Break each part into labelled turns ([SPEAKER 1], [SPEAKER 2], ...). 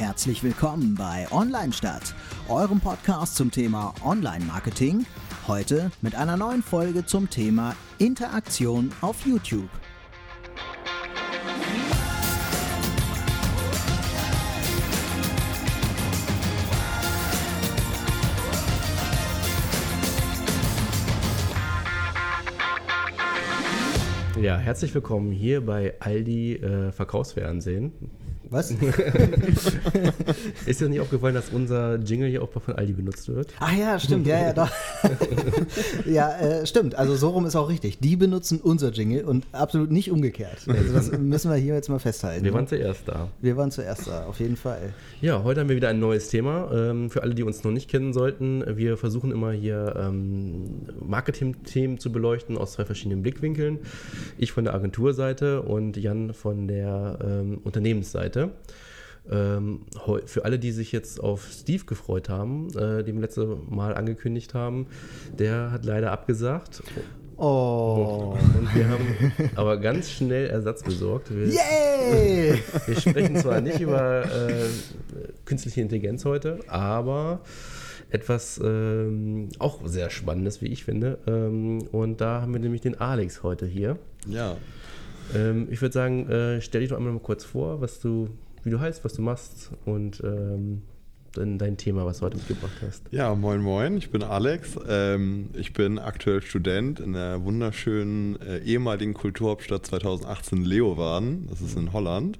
[SPEAKER 1] herzlich willkommen bei Online Stadt, eurem Podcast zum Thema Online-Marketing. Heute mit einer neuen Folge zum Thema Interaktion auf YouTube.
[SPEAKER 2] Ja, herzlich willkommen hier bei Aldi äh, Verkaufsfernsehen.
[SPEAKER 1] Was?
[SPEAKER 2] Ist dir nicht aufgefallen, dass unser Jingle hier auch von Aldi benutzt wird?
[SPEAKER 1] Ach ja, stimmt, ja, ja, doch. ja, äh, stimmt. Also so rum ist auch richtig. Die benutzen unser Jingle und absolut nicht umgekehrt. Also das müssen wir hier jetzt mal festhalten.
[SPEAKER 2] Wir waren zuerst da.
[SPEAKER 1] Wir waren zuerst da, auf jeden Fall.
[SPEAKER 2] Ja, heute haben wir wieder ein neues Thema. Ähm, für alle, die uns noch nicht kennen sollten, wir versuchen immer hier ähm, Marketing-Themen zu beleuchten aus zwei verschiedenen Blickwinkeln. Ich von der Agenturseite und Jan von der ähm, Unternehmensseite. Ähm, für alle, die sich jetzt auf Steve gefreut haben, äh, wir letzte Mal angekündigt haben, der hat leider abgesagt.
[SPEAKER 1] Oh.
[SPEAKER 2] Und wir haben aber ganz schnell Ersatz besorgt. Wir,
[SPEAKER 1] Yay!
[SPEAKER 2] wir sprechen zwar nicht über äh, künstliche Intelligenz heute, aber etwas ähm, auch sehr Spannendes, wie ich finde. Ähm, und da haben wir nämlich den Alex heute hier.
[SPEAKER 3] Ja.
[SPEAKER 2] Ähm, ich würde sagen, äh, stell dich doch einmal mal kurz vor, was du, wie du heißt, was du machst und ähm, dann dein Thema, was du heute mitgebracht hast.
[SPEAKER 3] Ja, moin moin, ich bin Alex. Ähm, ich bin aktuell Student in der wunderschönen äh, ehemaligen Kulturhauptstadt 2018 Leeuwarden. Das ist in Holland.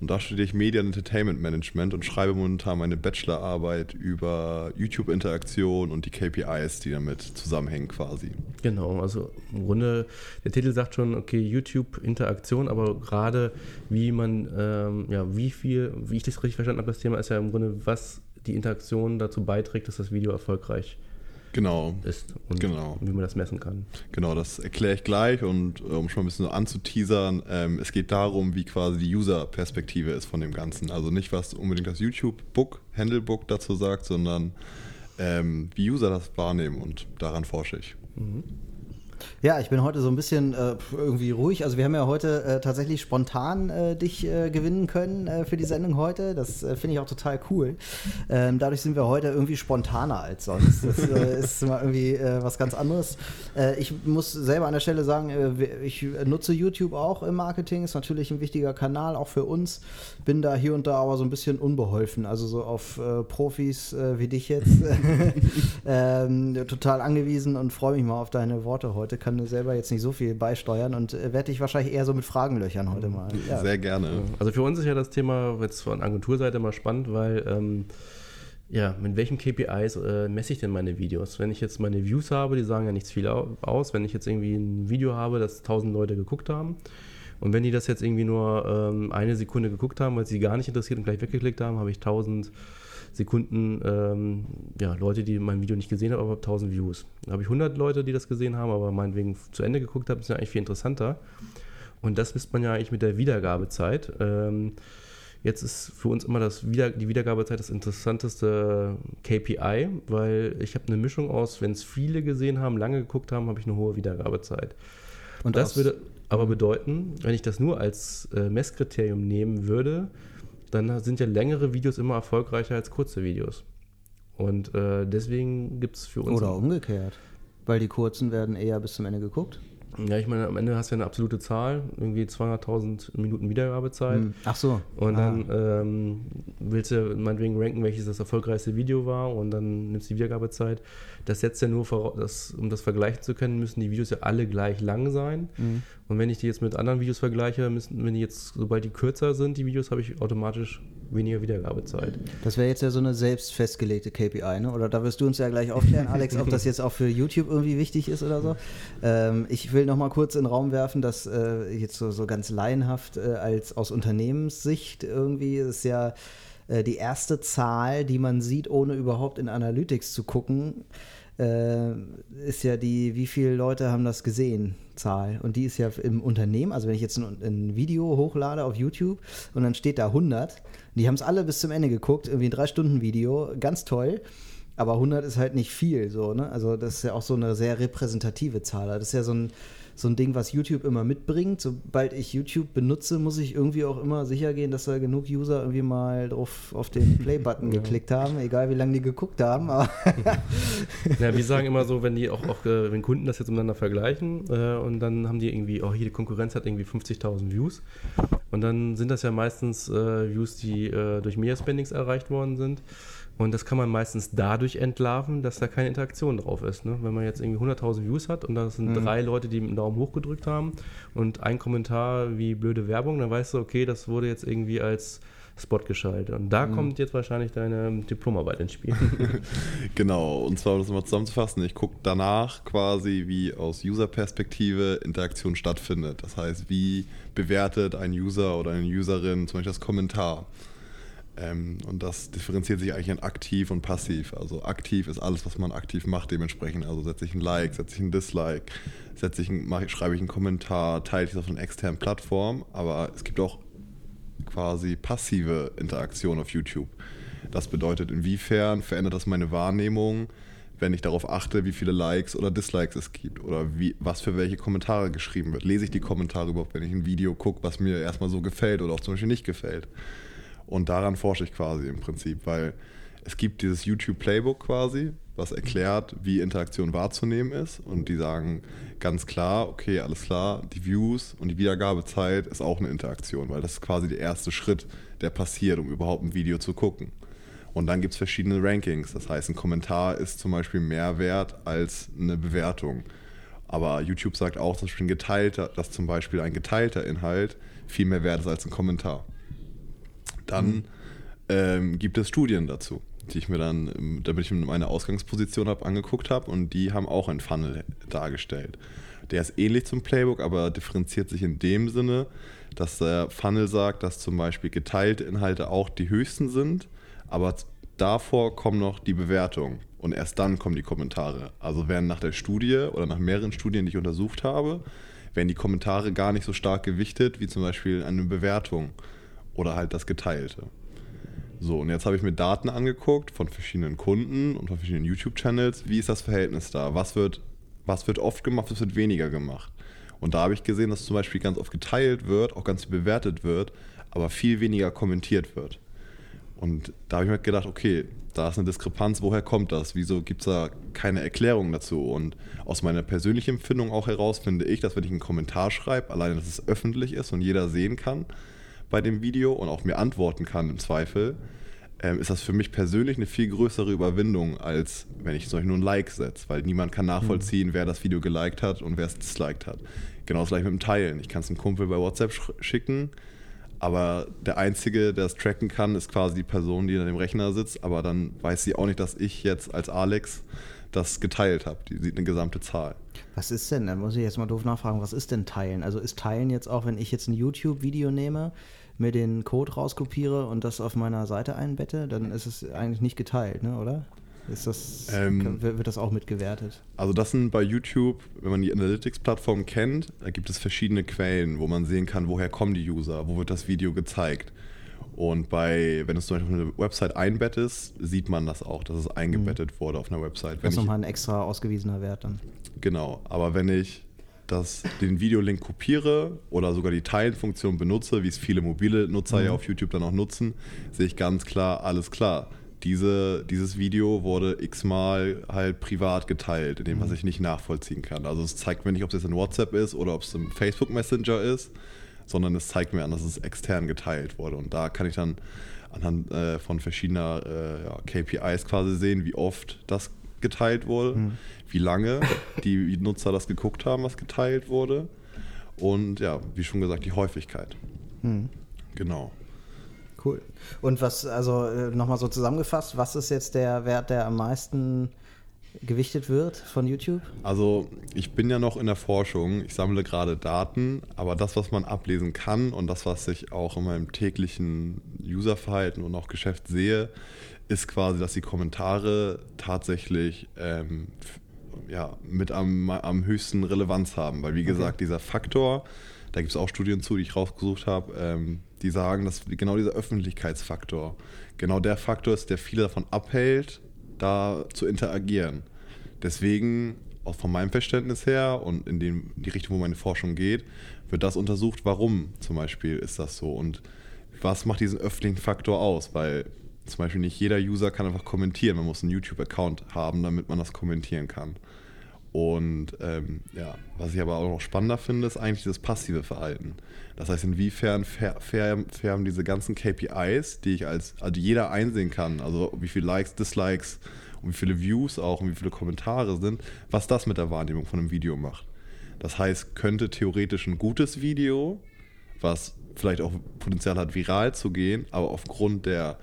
[SPEAKER 3] Und da studiere ich Media und Entertainment Management und schreibe momentan meine Bachelorarbeit über YouTube-Interaktion und die KPIs, die damit zusammenhängen quasi.
[SPEAKER 2] Genau, also im Grunde, der Titel sagt schon, okay, YouTube-Interaktion, aber gerade wie man, ähm, ja, wie viel, wie ich das richtig verstanden habe, das Thema ist ja im Grunde, was die Interaktion dazu beiträgt, dass das Video erfolgreich
[SPEAKER 3] genau.
[SPEAKER 2] ist und
[SPEAKER 3] genau.
[SPEAKER 2] wie man das messen kann.
[SPEAKER 3] Genau, das erkläre ich gleich und um schon ein bisschen so anzuteasern, ähm, es geht darum, wie quasi die User-Perspektive ist von dem Ganzen. Also nicht, was unbedingt das YouTube-Book, Handlebook dazu sagt, sondern ähm, wie User das wahrnehmen und daran forsche ich.
[SPEAKER 2] Mhm.
[SPEAKER 1] Ja, ich bin heute so ein bisschen äh, irgendwie ruhig. Also wir haben ja heute äh, tatsächlich spontan äh, dich äh, gewinnen können äh, für die Sendung heute. Das äh, finde ich auch total cool. Ähm, dadurch sind wir heute irgendwie spontaner als sonst. Das ist mal irgendwie was ganz anderes. ich muss selber an der Stelle sagen, ich nutze YouTube auch im Marketing. Ist natürlich ein wichtiger Kanal, auch für uns. Bin da hier und da aber so ein bisschen unbeholfen. Also so auf Profis wie dich jetzt. ähm, total angewiesen und freue mich mal auf deine Worte heute kann du selber jetzt nicht so viel beisteuern und äh, werde dich wahrscheinlich eher so mit Fragen löchern heute mal.
[SPEAKER 3] Ja. Sehr gerne.
[SPEAKER 2] Also für uns ist ja das Thema jetzt von Agenturseite mal spannend, weil ähm, ja, mit welchen KPIs äh, messe ich denn meine Videos? Wenn ich jetzt meine Views habe, die sagen ja nichts viel aus. Wenn ich jetzt irgendwie ein Video habe, das 1000 Leute geguckt haben und wenn die das jetzt irgendwie nur ähm, eine Sekunde geguckt haben, weil sie gar nicht interessiert und gleich weggeklickt haben, habe ich 1000 Sekunden ähm, ja, Leute, die mein Video nicht gesehen haben, aber 1000 Views. Dann habe ich 100 Leute, die das gesehen haben, aber meinetwegen zu Ende geguckt haben, ist ja eigentlich viel interessanter. Und das misst man ja eigentlich mit der Wiedergabezeit. Ähm, jetzt ist für uns immer das Wieder die Wiedergabezeit das interessanteste KPI, weil ich habe eine Mischung aus, wenn es viele gesehen haben, lange geguckt haben, habe ich eine hohe Wiedergabezeit. Und das würde aber bedeuten, wenn ich das nur als äh, Messkriterium nehmen würde, dann sind ja längere Videos immer erfolgreicher als kurze Videos. Und äh, deswegen gibt es für uns.
[SPEAKER 1] Oder umgekehrt. Weil die kurzen werden eher bis zum Ende geguckt.
[SPEAKER 2] Ja, ich meine, am Ende hast du ja eine absolute Zahl, irgendwie 200.000 Minuten Wiedergabezeit. Hm.
[SPEAKER 1] Ach so.
[SPEAKER 2] Und ah. dann ähm, willst du meinetwegen ranken, welches das erfolgreichste Video war und dann nimmst du die Wiedergabezeit. Das setzt ja nur dass, um das vergleichen zu können, müssen die Videos ja alle gleich lang sein. Mhm. Und wenn ich die jetzt mit anderen Videos vergleiche, müssen, wenn die jetzt, sobald die kürzer sind, die Videos, habe ich automatisch weniger Wiedergabezeit.
[SPEAKER 1] Das wäre jetzt ja so eine selbst festgelegte KPI, ne? Oder da wirst du uns ja gleich aufklären, Alex, ob das jetzt auch für YouTube irgendwie wichtig ist oder so. Ähm, ich will noch mal kurz in den Raum werfen, dass äh, jetzt so, so ganz laienhaft äh, als aus Unternehmenssicht irgendwie ist ja äh, die erste Zahl, die man sieht, ohne überhaupt in Analytics zu gucken, äh, ist ja die, wie viele Leute haben das gesehen, Zahl. Und die ist ja im Unternehmen, also wenn ich jetzt ein, ein Video hochlade auf YouTube und dann steht da 100, die haben es alle bis zum Ende geguckt, irgendwie ein 3-Stunden-Video, ganz toll. Aber 100 ist halt nicht viel, so, ne? Also, das ist ja auch so eine sehr repräsentative Zahl. Das ist ja so ein, so ein Ding, was YouTube immer mitbringt. Sobald ich YouTube benutze, muss ich irgendwie auch immer sicher gehen, dass da genug User irgendwie mal drauf auf den Play-Button geklickt haben, egal wie lange die geguckt haben.
[SPEAKER 2] ja, wir sagen immer so, wenn die auch, auch äh, wenn Kunden das jetzt miteinander vergleichen äh, und dann haben die irgendwie, oh, hier die Konkurrenz hat irgendwie 50.000 Views und dann sind das ja meistens äh, Views, die äh, durch Media-Spendings erreicht worden sind. Und das kann man meistens dadurch entlarven, dass da keine Interaktion drauf ist. Ne? Wenn man jetzt irgendwie 100.000 Views hat und da sind mhm. drei Leute, die dem Daumen hoch gedrückt haben und ein Kommentar wie blöde Werbung, dann weißt du, okay, das wurde jetzt irgendwie als Spot geschaltet. Und da mhm. kommt jetzt wahrscheinlich deine Diplomarbeit ins Spiel.
[SPEAKER 3] genau, und zwar, um das mal zusammenzufassen, ich gucke danach quasi, wie aus User-Perspektive Interaktion stattfindet. Das heißt, wie bewertet ein User oder eine Userin zum Beispiel das Kommentar. Ähm, und das differenziert sich eigentlich in aktiv und passiv. Also aktiv ist alles, was man aktiv macht, dementsprechend. Also setze ich ein Like, setze ich ein Dislike, setze ich ein, mache, schreibe ich einen Kommentar, teile ich das auf einer externen Plattform. Aber es gibt auch quasi passive Interaktion auf YouTube. Das bedeutet, inwiefern verändert das meine Wahrnehmung, wenn ich darauf achte, wie viele Likes oder Dislikes es gibt oder wie, was für welche Kommentare geschrieben wird. Lese ich die Kommentare überhaupt, wenn ich ein Video gucke, was mir erstmal so gefällt oder auch zum Beispiel nicht gefällt. Und daran forsche ich quasi im Prinzip, weil es gibt dieses YouTube Playbook quasi, was erklärt, wie Interaktion wahrzunehmen ist. Und die sagen ganz klar, okay, alles klar, die Views und die Wiedergabezeit ist auch eine Interaktion, weil das ist quasi der erste Schritt, der passiert, um überhaupt ein Video zu gucken. Und dann gibt es verschiedene Rankings. Das heißt, ein Kommentar ist zum Beispiel mehr wert als eine Bewertung. Aber YouTube sagt auch, dass, geteilter, dass zum Beispiel ein geteilter Inhalt viel mehr wert ist als ein Kommentar. Dann mhm. ähm, gibt es Studien dazu, die ich mir dann, damit ich meine Ausgangsposition habe, angeguckt habe und die haben auch ein Funnel dargestellt. Der ist ähnlich zum Playbook, aber differenziert sich in dem Sinne, dass der Funnel sagt, dass zum Beispiel geteilte Inhalte auch die höchsten sind, aber davor kommen noch die Bewertungen und erst dann kommen die Kommentare. Also werden nach der Studie oder nach mehreren Studien, die ich untersucht habe, werden die Kommentare gar nicht so stark gewichtet wie zum Beispiel eine Bewertung oder halt das Geteilte. So, und jetzt habe ich mir Daten angeguckt von verschiedenen Kunden und von verschiedenen YouTube-Channels. Wie ist das Verhältnis da? Was wird, was wird oft gemacht, was wird weniger gemacht? Und da habe ich gesehen, dass zum Beispiel ganz oft geteilt wird, auch ganz viel bewertet wird, aber viel weniger kommentiert wird. Und da habe ich mir gedacht, okay, da ist eine Diskrepanz, woher kommt das? Wieso gibt es da keine Erklärung dazu? Und aus meiner persönlichen Empfindung auch heraus finde ich, dass wenn ich einen Kommentar schreibe, alleine, dass es öffentlich ist und jeder sehen kann, bei dem Video und auch mir antworten kann im Zweifel, ähm, ist das für mich persönlich eine viel größere Überwindung, als wenn ich zum Beispiel nur ein Like setze, weil niemand kann nachvollziehen, mhm. wer das Video geliked hat und wer es disliked hat. Genau das gleiche mit dem Teilen. Ich kann es einem Kumpel bei WhatsApp sch schicken, aber der Einzige, der es tracken kann, ist quasi die Person, die an dem Rechner sitzt, aber dann weiß sie auch nicht, dass ich jetzt als Alex das geteilt habe. Die sieht eine gesamte Zahl.
[SPEAKER 1] Was ist denn, dann muss ich jetzt mal doof nachfragen, was ist denn Teilen? Also ist Teilen jetzt auch, wenn ich jetzt ein YouTube-Video nehme, mir den Code rauskopiere und das auf meiner Seite einbette, dann ist es eigentlich nicht geteilt, ne, oder? Ist das, ähm, wird das auch mitgewertet?
[SPEAKER 3] Also das sind bei YouTube, wenn man die Analytics-Plattform kennt, da gibt es verschiedene Quellen, wo man sehen kann, woher kommen die User, wo wird das Video gezeigt. Und bei, wenn du es zum Beispiel auf eine Website einbettest, sieht man das auch, dass es eingebettet mhm. wurde auf einer Website.
[SPEAKER 1] das ist nochmal ein extra ausgewiesener Wert dann.
[SPEAKER 3] Genau, aber wenn ich das, den Videolink kopiere oder sogar die Teilenfunktion benutze, wie es viele mobile Nutzer mhm. ja auf YouTube dann auch nutzen, sehe ich ganz klar, alles klar. Diese, dieses Video wurde x-mal halt privat geteilt, in dem, was mhm. ich nicht nachvollziehen kann. Also es zeigt mir nicht, ob es jetzt in WhatsApp ist oder ob es im Facebook Messenger ist sondern es zeigt mir an, dass es extern geteilt wurde. Und da kann ich dann anhand äh, von verschiedener äh, ja, KPIs quasi sehen, wie oft das geteilt wurde, mhm. Wie lange die Nutzer das geguckt haben, was geteilt wurde. Und ja, wie schon gesagt, die Häufigkeit. Mhm. Genau.
[SPEAKER 1] Cool. Und was, also äh, nochmal so zusammengefasst, was ist jetzt der Wert, der am meisten gewichtet wird von YouTube?
[SPEAKER 3] Also ich bin ja noch in der Forschung, ich sammle gerade Daten, aber das, was man ablesen kann und das, was ich auch in meinem täglichen Userverhalten und auch Geschäft sehe, ist quasi, dass die Kommentare tatsächlich ähm, ja, mit am, am höchsten Relevanz haben. Weil wie okay. gesagt, dieser Faktor, da gibt es auch Studien zu, die ich rausgesucht habe, ähm, die sagen, dass genau dieser Öffentlichkeitsfaktor, genau der Faktor ist, der viele davon abhält, da zu interagieren. Deswegen auch von meinem Verständnis her und in, dem, in die Richtung, wo meine Forschung geht, wird das untersucht, warum zum Beispiel ist das so und was macht diesen öffentlichen Faktor aus, weil zum Beispiel nicht jeder User kann einfach kommentieren, man muss einen YouTube-Account haben, damit man das kommentieren kann. Und ähm, ja, was ich aber auch noch spannender finde, ist eigentlich das passive Verhalten. Das heißt, inwiefern färben diese ganzen KPIs, die ich als, also jeder einsehen kann, also wie viele Likes, Dislikes und wie viele Views auch und wie viele Kommentare sind, was das mit der Wahrnehmung von einem Video macht. Das heißt, könnte theoretisch ein gutes Video, was vielleicht auch Potenzial hat, viral zu gehen, aber aufgrund der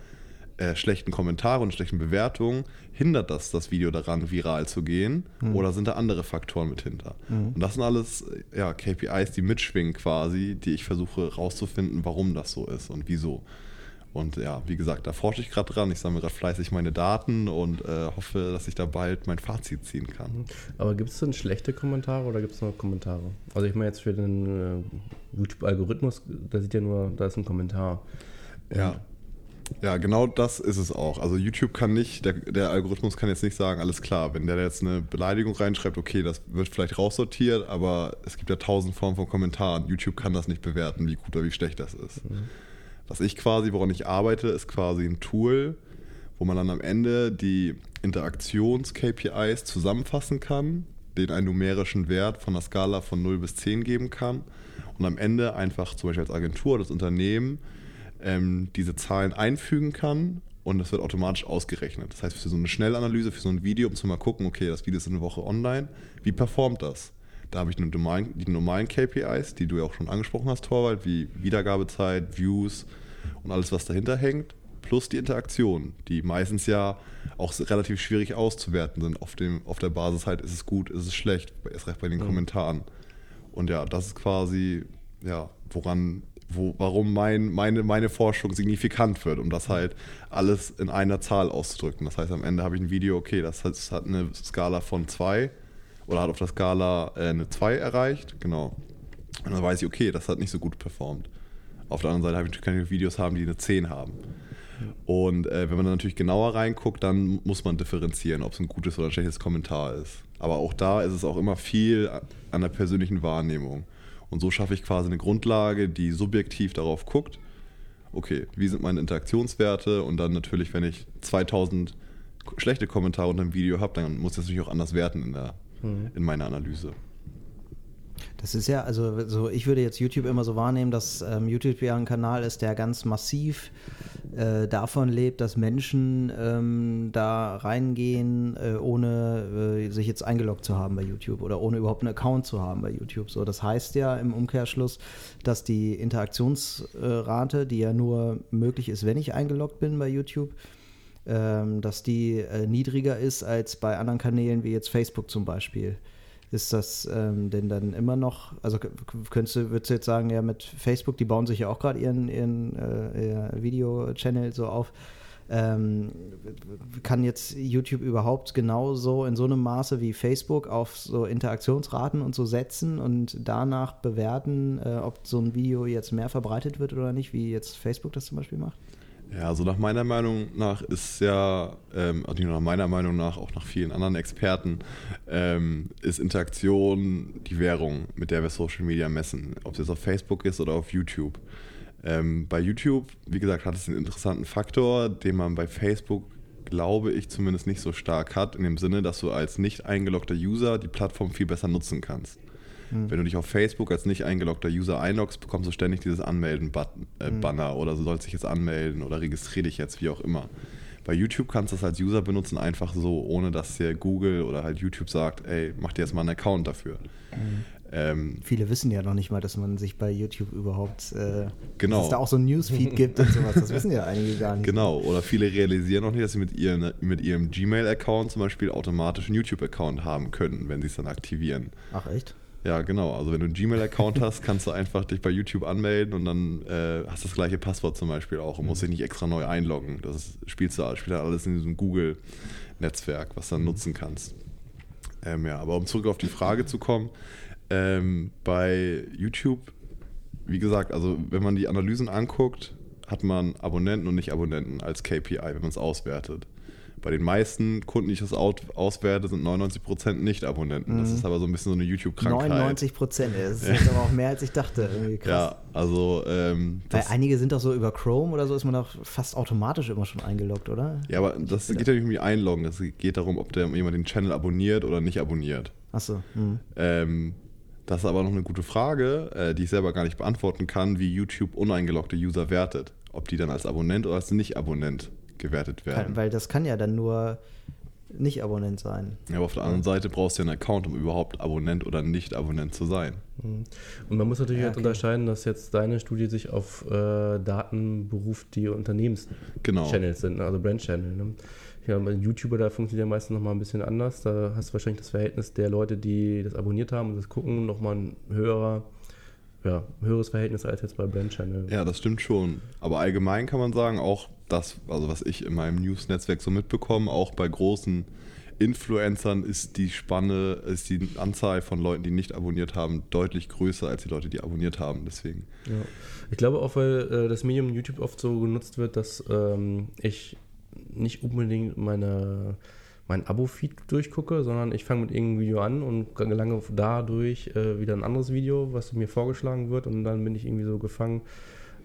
[SPEAKER 3] äh, schlechten Kommentare und schlechten Bewertungen hindert das das Video daran, viral zu gehen? Mhm. Oder sind da andere Faktoren mit hinter? Mhm. Und das sind alles ja, KPIs, die mitschwingen quasi, die ich versuche rauszufinden, warum das so ist und wieso. Und ja, wie gesagt, da forsche ich gerade dran. Ich sammle gerade fleißig meine Daten und äh, hoffe, dass ich da bald mein Fazit ziehen kann. Mhm.
[SPEAKER 2] Aber gibt es denn schlechte Kommentare oder gibt es noch Kommentare? Also ich meine jetzt für den äh, YouTube-Algorithmus, da sieht ja nur, da ist ein Kommentar.
[SPEAKER 3] Ja. Ja, genau das ist es auch. Also YouTube kann nicht, der, der, Algorithmus kann jetzt nicht sagen, alles klar, wenn der jetzt eine Beleidigung reinschreibt, okay, das wird vielleicht raussortiert, aber es gibt ja tausend Formen von Kommentaren. YouTube kann das nicht bewerten, wie gut oder wie schlecht das ist. Mhm. Was ich quasi, woran ich arbeite, ist quasi ein Tool, wo man dann am Ende die Interaktions-KPIs zusammenfassen kann, den einen numerischen Wert von der Skala von 0 bis 10 geben kann und am Ende einfach zum Beispiel als Agentur, das Unternehmen, ähm, diese Zahlen einfügen kann und das wird automatisch ausgerechnet. Das heißt, für so eine Schnellanalyse, für so ein Video, um zu mal gucken, okay, das Video ist eine Woche online, wie performt das? Da habe ich die normalen, KPIs, die du ja auch schon angesprochen hast, Torwald, wie Wiedergabezeit, Views und alles, was dahinter hängt, plus die Interaktion, die meistens ja auch relativ schwierig auszuwerten sind. Auf, dem, auf der Basis halt, ist es gut, ist es schlecht, erst recht bei den. Kommentaren. Und ja, das ist quasi, ja, woran wo, warum mein, meine, meine Forschung signifikant wird, um das halt alles in einer Zahl auszudrücken. Das heißt, am Ende habe ich ein Video, okay, das hat, das hat eine Skala von 2 oder hat auf der Skala äh, eine 2 erreicht, genau. Und dann weiß ich, okay, das hat nicht so gut performt. Auf der anderen Seite habe ich natürlich keine Videos haben, die eine 10 haben. Und äh, wenn man dann natürlich genauer reinguckt, dann muss man differenzieren, ob es ein gutes oder ein schlechtes Kommentar ist. Aber auch da ist es auch immer viel an der persönlichen Wahrnehmung. Und so schaffe ich quasi eine Grundlage, die subjektiv darauf guckt, okay, wie sind meine Interaktionswerte und dann natürlich, wenn ich 2000 schlechte Kommentare unter dem Video habe, dann muss ich das natürlich auch anders werten in, der, mhm. in meiner Analyse.
[SPEAKER 1] Das ist ja, also so, ich würde jetzt YouTube immer so wahrnehmen, dass ähm, YouTube ja ein Kanal ist, der ganz massiv äh, davon lebt, dass Menschen ähm, da reingehen, äh, ohne äh, sich jetzt eingeloggt zu haben bei YouTube oder ohne überhaupt einen Account zu haben bei YouTube. So, das heißt ja im Umkehrschluss, dass die Interaktionsrate, die ja nur möglich ist, wenn ich eingeloggt bin bei YouTube, ähm, dass die äh, niedriger ist als bei anderen Kanälen wie jetzt Facebook zum Beispiel. Ist das ähm, denn dann immer noch, also könntest du, würdest du jetzt sagen, ja, mit Facebook, die bauen sich ja auch gerade ihren, ihren äh, Video-Channel so auf. Ähm, kann jetzt YouTube überhaupt genauso in so einem Maße wie Facebook auf so Interaktionsraten und so setzen und danach bewerten, äh, ob so ein Video jetzt mehr verbreitet wird oder nicht, wie jetzt Facebook das zum Beispiel macht?
[SPEAKER 3] Ja, also nach meiner Meinung nach ist ja, ähm, also nach meiner Meinung nach, auch nach vielen anderen Experten, ähm, ist Interaktion die Währung, mit der wir Social Media messen. Ob es jetzt auf Facebook ist oder auf YouTube. Ähm, bei YouTube, wie gesagt, hat es einen interessanten Faktor, den man bei Facebook, glaube ich, zumindest nicht so stark hat, in dem Sinne, dass du als nicht eingeloggter User die Plattform viel besser nutzen kannst. Mhm. Wenn du dich auf Facebook als nicht eingeloggter User einloggst, bekommst du ständig dieses Anmelden-Banner mhm. oder du sollst dich jetzt anmelden oder registriere dich jetzt, wie auch immer. Bei YouTube kannst du das als User benutzen, einfach so, ohne dass dir Google oder halt YouTube sagt, ey, mach dir jetzt mal einen Account dafür.
[SPEAKER 1] Mhm. Ähm, Viele wissen ja noch nicht mal, dass man sich bei YouTube überhaupt, äh,
[SPEAKER 3] genau. dass
[SPEAKER 1] es da auch so ein Newsfeed gibt und sowas. Das wissen ja einige gar nicht.
[SPEAKER 3] Genau, oder viele realisieren noch nicht, dass sie mit, ihren, mit ihrem Gmail-Account zum Beispiel automatisch einen YouTube-Account haben können, wenn sie es dann aktivieren.
[SPEAKER 1] Ach echt?
[SPEAKER 3] Ja, genau. Also wenn du einen Gmail-Account hast, kannst du einfach dich bei YouTube anmelden und dann äh, hast du das gleiche Passwort zum Beispiel auch und musst dich nicht extra neu einloggen. Das ist, spielst du spielt alles in diesem Google-Netzwerk, was du dann mhm. nutzen kannst. Ähm, ja, aber um zurück auf die Frage zu kommen, ähm, bei YouTube, wie gesagt, also wenn man die Analysen anguckt, hat man Abonnenten und Nicht-Abonnenten als KPI, wenn man es auswertet. Bei den meisten Kunden, die ich das auswerte, sind 99% Nicht-Abonnenten. Mhm. Das ist aber so ein bisschen so eine YouTube-Krankheit.
[SPEAKER 1] 99 Prozent, das ist aber auch mehr als ich dachte.
[SPEAKER 3] Ja, also. Ähm,
[SPEAKER 1] Weil einige sind doch so über Chrome oder so, ist man doch fast automatisch immer schon eingeloggt, oder?
[SPEAKER 3] Ja, aber das geht ja nicht um die Einloggen. Es geht darum, ob der, jemand den Channel abonniert oder nicht abonniert.
[SPEAKER 1] Achso. Mhm.
[SPEAKER 3] Ähm, das ist aber noch eine gute Frage, äh, die ich selber gar nicht beantworten kann, wie YouTube uneingeloggte User wertet. Ob die dann als Abonnent oder als Nicht-Abonnent gewertet werden.
[SPEAKER 1] Kann, weil das kann ja dann nur nicht-Abonnent sein.
[SPEAKER 3] Ja, aber auf der anderen Seite brauchst du ja einen Account, um überhaupt Abonnent oder Nicht-Abonnent zu sein.
[SPEAKER 2] Mhm. Und man muss natürlich ja, halt okay. unterscheiden, dass jetzt deine Studie sich auf äh, Daten beruft, die Unternehmenschannels genau. sind, also Brand-Channel. Ne? Ja, bei YouTuber, da funktioniert ja meistens nochmal ein bisschen anders. Da hast du wahrscheinlich das Verhältnis der Leute, die das abonniert haben und das gucken, nochmal ein höherer, ja, höheres Verhältnis als jetzt bei Brand Channel.
[SPEAKER 3] Ja, das stimmt schon. Aber allgemein kann man sagen, auch das, also was ich in meinem News-Netzwerk so mitbekomme, auch bei großen Influencern ist die Spanne, ist die Anzahl von Leuten, die nicht abonniert haben, deutlich größer als die Leute, die abonniert haben. Deswegen.
[SPEAKER 2] Ja. Ich glaube auch, weil äh, das Medium YouTube oft so genutzt wird, dass ähm, ich nicht unbedingt meine, mein Abo-Feed durchgucke, sondern ich fange mit irgendeinem Video an und gelange dadurch äh, wieder ein anderes Video, was mir vorgeschlagen wird und dann bin ich irgendwie so gefangen.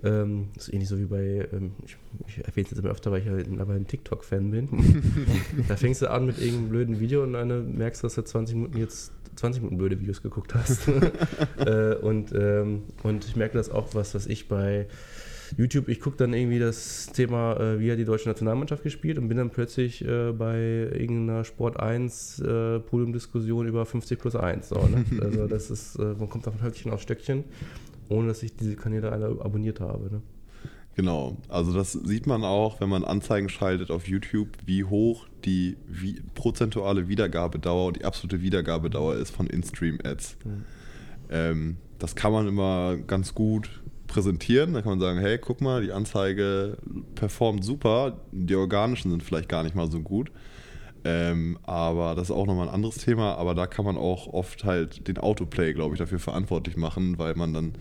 [SPEAKER 2] Ähm, das ist ähnlich so wie bei, ähm, ich, ich erwähne es jetzt immer öfter, weil ich ja aber ein TikTok-Fan bin. da fängst du an mit irgendeinem blöden Video und dann merkst du, dass du 20 Minuten jetzt 20 Minuten blöde Videos geguckt hast. äh, und, ähm, und ich merke das auch, was, was ich bei YouTube, ich gucke dann irgendwie das Thema, äh, wie hat die deutsche Nationalmannschaft gespielt und bin dann plötzlich äh, bei irgendeiner Sport 1 äh, Podiumdiskussion über 50 plus 1. So, ne? Also das ist, äh, man kommt von Höckchen auf Stöckchen, ohne dass ich diese Kanäle alle abonniert habe. Ne?
[SPEAKER 3] Genau, also das sieht man auch, wenn man Anzeigen schaltet auf YouTube, wie hoch die wie, prozentuale Wiedergabedauer und die absolute Wiedergabedauer ist von In-Stream-Ads. Mhm. Ähm, das kann man immer ganz gut präsentieren. Da kann man sagen, hey, guck mal, die Anzeige performt super, die organischen sind vielleicht gar nicht mal so gut. Ähm, aber das ist auch nochmal ein anderes Thema. Aber da kann man auch oft halt den Autoplay, glaube ich, dafür verantwortlich machen, weil man dann,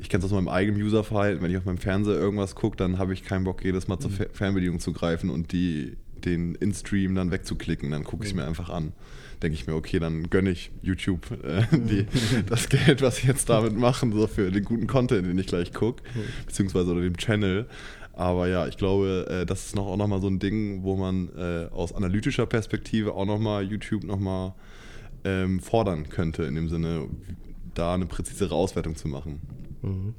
[SPEAKER 3] ich kenne das aus meinem eigenen Userverhalten, wenn ich auf meinem Fernseher irgendwas gucke, dann habe ich keinen Bock, jedes Mal zur mhm. Fernbedienung zu greifen und die, den In-Stream dann wegzuklicken. Dann gucke ich es mhm. mir einfach an denke ich mir, okay, dann gönne ich YouTube äh, die, das Geld, was sie jetzt damit machen, so für den guten Content, den ich gleich gucke, beziehungsweise oder dem Channel. Aber ja, ich glaube, äh, das ist noch auch nochmal so ein Ding, wo man äh, aus analytischer Perspektive auch nochmal YouTube nochmal ähm, fordern könnte, in dem Sinne, da eine präzisere Auswertung zu machen.
[SPEAKER 2] Mhm.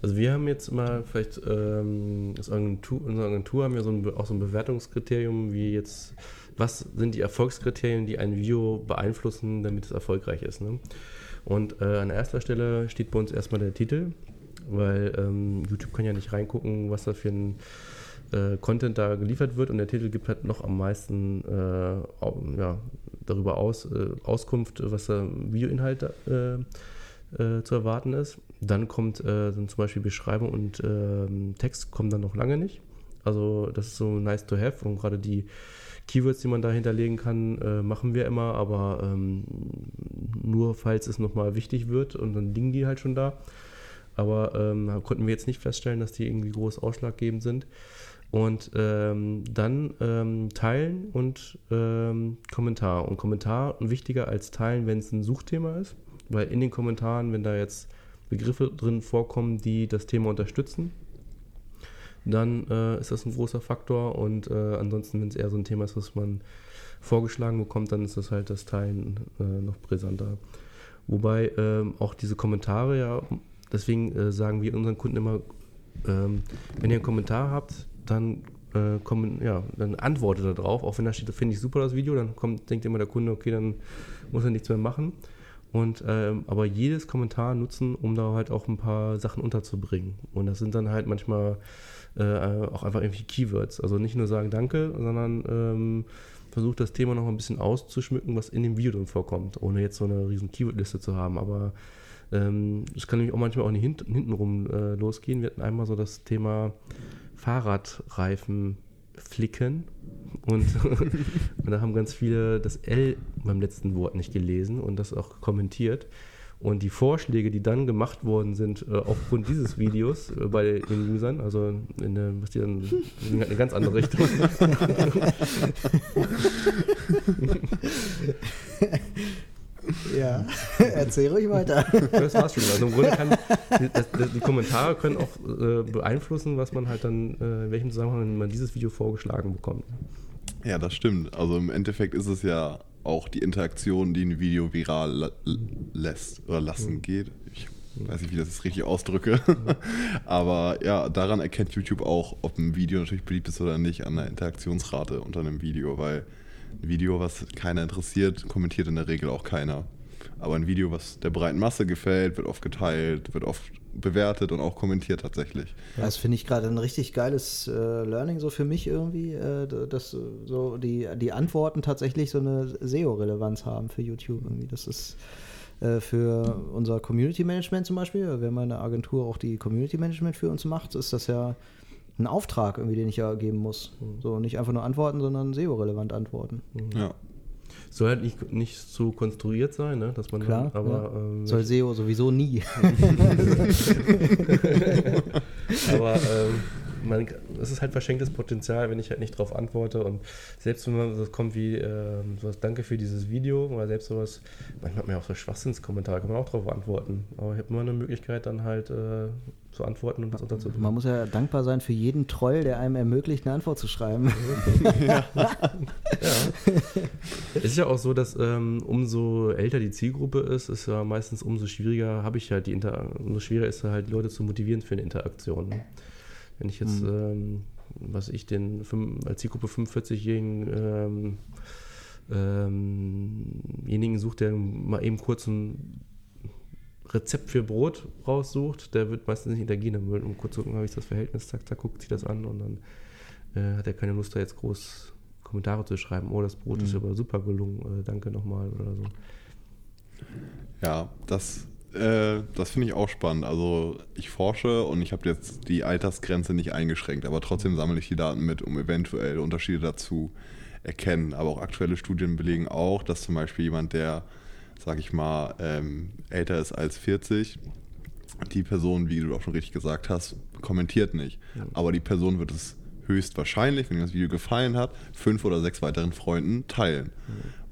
[SPEAKER 2] Also wir haben jetzt mal vielleicht ähm, als Agentur, unsere Agentur haben wir so ein, auch so ein Bewertungskriterium, wie jetzt was sind die Erfolgskriterien, die ein Video beeinflussen, damit es erfolgreich ist. Ne? Und äh, an erster Stelle steht bei uns erstmal der Titel, weil ähm, YouTube kann ja nicht reingucken, was da für ein äh, Content da geliefert wird und der Titel gibt halt noch am meisten äh, ja, darüber aus, äh, Auskunft, was der Videoinhalt äh, äh, zu erwarten ist. Dann kommt dann zum Beispiel Beschreibung und ähm, Text kommen dann noch lange nicht. Also das ist so nice to have und gerade die Keywords, die man da hinterlegen kann, äh, machen wir immer, aber ähm, nur falls es nochmal wichtig wird und dann liegen die halt schon da. Aber ähm, konnten wir jetzt nicht feststellen, dass die irgendwie groß ausschlaggebend sind. Und ähm, dann ähm, teilen und ähm, Kommentar. Und Kommentar wichtiger als teilen, wenn es ein Suchthema ist, weil in den Kommentaren, wenn da jetzt Begriffe drin vorkommen, die das Thema unterstützen, dann äh, ist das ein großer Faktor. Und äh, ansonsten, wenn es eher so ein Thema ist, was man vorgeschlagen bekommt, dann ist das halt das Teilen äh, noch brisanter. Wobei ähm, auch diese Kommentare ja, deswegen äh, sagen wir unseren Kunden immer, ähm, wenn ihr einen Kommentar habt, dann äh, kommen, ja, dann antwortet da drauf, auch wenn da steht, finde ich super das Video, dann kommt, denkt immer der Kunde, okay, dann muss er nichts mehr machen. Und ähm, aber jedes Kommentar nutzen, um da halt auch ein paar Sachen unterzubringen. Und das sind dann halt manchmal äh, auch einfach irgendwie Keywords. Also nicht nur sagen Danke, sondern ähm, versucht das Thema noch ein bisschen auszuschmücken, was in dem Video dann vorkommt, ohne jetzt so eine riesen Keywordliste zu haben. Aber ähm, kann nämlich auch manchmal auch nicht hint hintenrum äh, losgehen. Wir hatten einmal so das Thema Fahrradreifen flicken und, und da haben ganz viele das L beim letzten Wort nicht gelesen und das auch kommentiert. Und die Vorschläge, die dann gemacht worden sind äh, aufgrund dieses Videos äh, bei den Usern, also in eine, was die dann in eine ganz andere Richtung.
[SPEAKER 1] Ja, erzähl ruhig weiter.
[SPEAKER 2] Das war's schon. Also im Grunde kann die, das, die Kommentare können auch äh, beeinflussen, was man halt dann, äh, in welchem Zusammenhang man dieses Video vorgeschlagen bekommt.
[SPEAKER 3] Ja, das stimmt. Also im Endeffekt ist es ja auch die Interaktion, die ein Video viral lässt oder lassen mhm. geht. Ich weiß nicht, wie ich das jetzt richtig ausdrücke. Aber ja, daran erkennt YouTube auch, ob ein Video natürlich beliebt ist oder nicht, an der Interaktionsrate unter einem Video, weil ein Video, was keiner interessiert, kommentiert in der Regel auch keiner. Aber ein Video, was der breiten Masse gefällt, wird oft geteilt, wird oft bewertet und auch kommentiert tatsächlich.
[SPEAKER 1] Ja, das finde ich gerade ein richtig geiles äh, Learning so für mich irgendwie, äh, dass so die, die Antworten tatsächlich so eine SEO-Relevanz haben für YouTube irgendwie. Das ist äh, für unser Community Management zum Beispiel, wenn meine Agentur auch die Community Management für uns macht, ist das ja ein Auftrag irgendwie, den ich ja geben muss. So nicht einfach nur antworten, sondern SEO-relevant antworten.
[SPEAKER 3] Ja.
[SPEAKER 2] Soll halt nicht, nicht so konstruiert sein, ne? dass man
[SPEAKER 1] Klar,
[SPEAKER 2] dann, aber
[SPEAKER 1] ja.
[SPEAKER 2] ähm,
[SPEAKER 1] soll SEO sowieso nie.
[SPEAKER 2] aber ähm, man, es ist halt verschenktes Potenzial, wenn ich halt nicht darauf antworte. Und selbst wenn man so kommt wie äh, sowas, danke für dieses Video, oder selbst sowas, manchmal hat man ja auch so Schwachsinnskommentare, kann man auch darauf antworten. Aber ich habe immer eine Möglichkeit, dann halt äh, zu antworten und das unterzutun.
[SPEAKER 1] Man muss ja dankbar sein für jeden Troll, der einem ermöglicht, eine Antwort zu schreiben.
[SPEAKER 2] ja. ja. Es ist ja auch so, dass ähm, umso älter die Zielgruppe ist, ist ja meistens umso schwieriger habe ich halt die Inter umso schwieriger ist halt Leute zu motivieren für eine Interaktion. Ne? Wenn ich jetzt, mhm. ähm, was ich den als Zielgruppe 45-jährigen ähm, ähm, sucht, der mal eben kurz ein Rezept für Brot raussucht, der wird meistens nicht interagieren. Dann wird um kurz gucken, habe ich das Verhältnis, zack, zack, guckt sich das an und dann äh, hat er keine Lust, da jetzt groß Kommentare zu schreiben. Oh, das Brot mhm. ist aber super gelungen, äh, danke nochmal oder so.
[SPEAKER 3] Ja, das äh, das finde ich auch spannend. Also ich forsche und ich habe jetzt die Altersgrenze nicht eingeschränkt, aber trotzdem sammle ich die Daten mit, um eventuell Unterschiede dazu erkennen. Aber auch aktuelle Studien belegen auch, dass zum Beispiel jemand, der, sag ich mal, ähm, älter ist als 40, die Person, wie du auch schon richtig gesagt hast, kommentiert nicht. Aber die Person wird es höchstwahrscheinlich, wenn ihm das Video gefallen hat, fünf oder sechs weiteren Freunden teilen.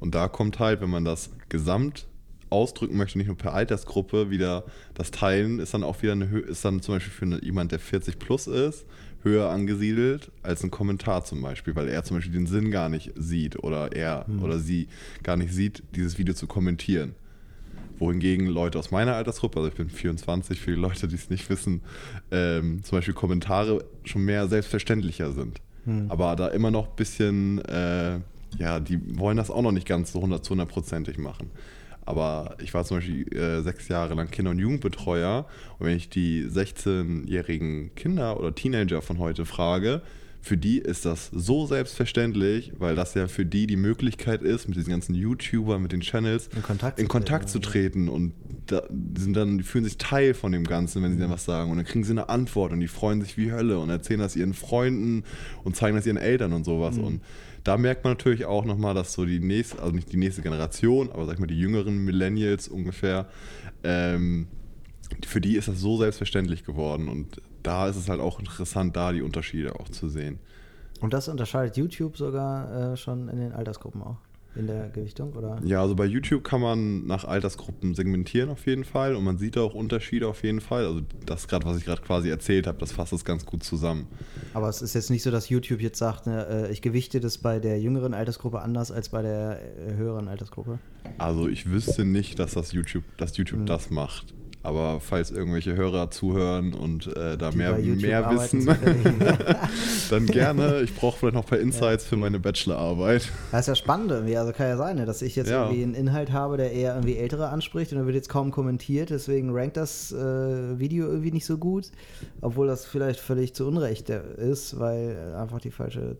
[SPEAKER 3] Und da kommt halt, wenn man das Gesamt ausdrücken möchte, nicht nur per Altersgruppe, wieder das Teilen ist dann auch wieder eine Höhe, ist dann zum Beispiel für eine, jemand, der 40 plus ist, höher angesiedelt als ein Kommentar zum Beispiel, weil er zum Beispiel den Sinn gar nicht sieht oder er mhm. oder sie gar nicht sieht, dieses Video zu kommentieren. Wohingegen Leute aus meiner Altersgruppe, also ich bin 24, für die Leute, die es nicht wissen, ähm, zum Beispiel Kommentare schon mehr selbstverständlicher sind. Mhm. Aber da immer noch ein bisschen, äh, ja, die wollen das auch noch nicht ganz so 100 zu 100%ig machen. Aber ich war zum Beispiel äh, sechs Jahre lang Kinder- und Jugendbetreuer. Und wenn ich die 16-jährigen Kinder oder Teenager von heute frage, für die ist das so selbstverständlich, weil das ja für die die Möglichkeit ist, mit diesen ganzen YouTubern, mit den Channels
[SPEAKER 1] in Kontakt,
[SPEAKER 3] in Kontakt zu treten. Und da, die, sind dann, die fühlen sich Teil von dem Ganzen, wenn sie dann was sagen. Und dann kriegen sie eine Antwort und die freuen sich wie Hölle und erzählen das ihren Freunden und zeigen das ihren Eltern und sowas. Mhm. Und da merkt man natürlich auch nochmal, dass so die nächste, also nicht die nächste Generation, aber sag ich mal die jüngeren Millennials ungefähr, ähm, für die ist das so selbstverständlich geworden und da ist es halt auch interessant, da die Unterschiede auch zu sehen.
[SPEAKER 1] Und das unterscheidet YouTube sogar äh, schon in den Altersgruppen auch in der Gewichtung, oder?
[SPEAKER 3] Ja, also bei YouTube kann man nach Altersgruppen segmentieren auf jeden Fall und man sieht auch Unterschiede auf jeden Fall. Also das gerade, was ich gerade quasi erzählt habe, das fasst es ganz gut zusammen.
[SPEAKER 1] Aber es ist jetzt nicht so, dass YouTube jetzt sagt, ne, äh, ich gewichte das bei der jüngeren Altersgruppe anders als bei der äh, höheren Altersgruppe.
[SPEAKER 3] Also ich wüsste nicht, dass das YouTube, dass YouTube mhm. das macht. Aber falls irgendwelche Hörer zuhören und äh, da mehr, mehr wissen, dann gerne. Ich brauche vielleicht noch ein paar Insights ja. für meine Bachelorarbeit.
[SPEAKER 1] Das ist ja spannend irgendwie. Also kann ja sein, ne, dass ich jetzt ja. irgendwie einen Inhalt habe, der eher irgendwie Ältere anspricht und dann wird jetzt kaum kommentiert. Deswegen rankt das äh, Video irgendwie nicht so gut. Obwohl das vielleicht völlig zu Unrecht ist, weil einfach die falsche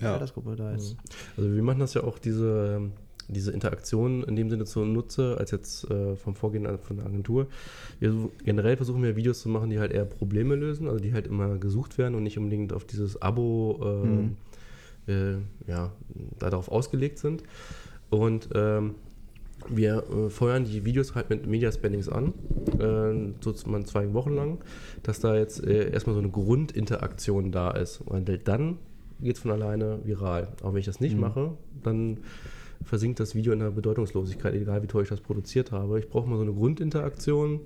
[SPEAKER 1] ja. Altersgruppe da ist.
[SPEAKER 2] Also wir machen das ja auch diese ähm, diese Interaktion in dem Sinne zunutze, als jetzt äh, vom Vorgehen von der Agentur. Wir, generell versuchen wir Videos zu machen, die halt eher Probleme lösen, also die halt immer gesucht werden und nicht unbedingt auf dieses Abo äh, mhm. äh, ja, darauf ausgelegt sind. Und ähm, wir äh, feuern die Videos halt mit Media Spendings an, äh, so man zwei Wochen lang, dass da jetzt äh, erstmal so eine Grundinteraktion da ist. Und dann geht es von alleine viral. Aber wenn ich das nicht mhm. mache, dann versinkt das Video in der Bedeutungslosigkeit, egal wie toll ich das produziert habe. Ich brauche mal so eine Grundinteraktion.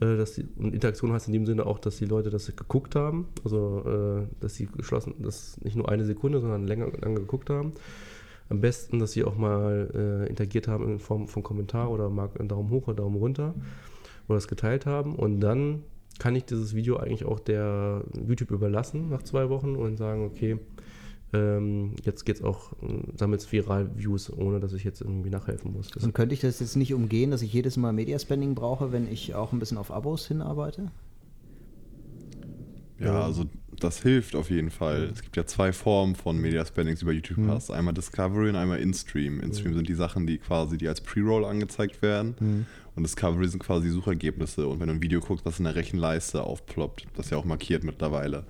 [SPEAKER 2] Äh, dass die, und Interaktion heißt in dem Sinne auch, dass die Leute das geguckt haben, also äh, dass sie geschlossen, dass nicht nur eine Sekunde, sondern länger, lange geguckt haben. Am besten, dass sie auch mal äh, interagiert haben in Form von Kommentar oder mal einen Daumen hoch oder Daumen runter oder es geteilt haben. Und dann kann ich dieses Video eigentlich auch der YouTube überlassen nach zwei Wochen und sagen, okay, ähm, jetzt es auch, sammelt viral Views, ohne dass ich jetzt irgendwie nachhelfen muss.
[SPEAKER 1] Und könnte ich das jetzt nicht umgehen, dass ich jedes Mal Media Spending brauche, wenn ich auch ein bisschen auf Abos hinarbeite?
[SPEAKER 3] Ja, also das hilft auf jeden Fall. Es gibt ja zwei Formen von Media Spendings über YouTube Pass. Mhm. Einmal Discovery und einmal InStream. InStream mhm. sind die Sachen, die quasi die als Pre-Roll angezeigt werden. Mhm. Und Discovery sind quasi Suchergebnisse. Und wenn du ein Video guckst, was in der Rechenleiste aufploppt, das ist ja auch markiert mittlerweile.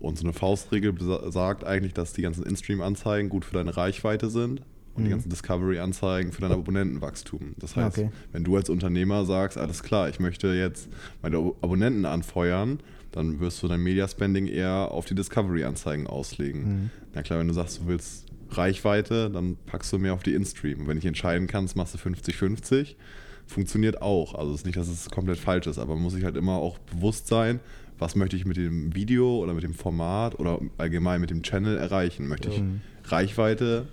[SPEAKER 3] Und so eine Faustregel sagt eigentlich, dass die ganzen InStream-Anzeigen gut für deine Reichweite sind und mhm. die ganzen Discovery-Anzeigen für dein Abonnentenwachstum. Das heißt, okay. wenn du als Unternehmer sagst, alles klar, ich möchte jetzt meine Abonnenten anfeuern, dann wirst du dein Media-Spending eher auf die Discovery-Anzeigen auslegen. Mhm. Na klar, wenn du sagst, du willst Reichweite, dann packst du mehr auf die InStream. Wenn ich entscheiden kannst, machst du 50-50 funktioniert auch. Also es ist nicht, dass es komplett falsch ist, aber man muss sich halt immer auch bewusst sein, was möchte ich mit dem Video oder mit dem Format oder allgemein mit dem Channel erreichen? Möchte ich mhm. Reichweite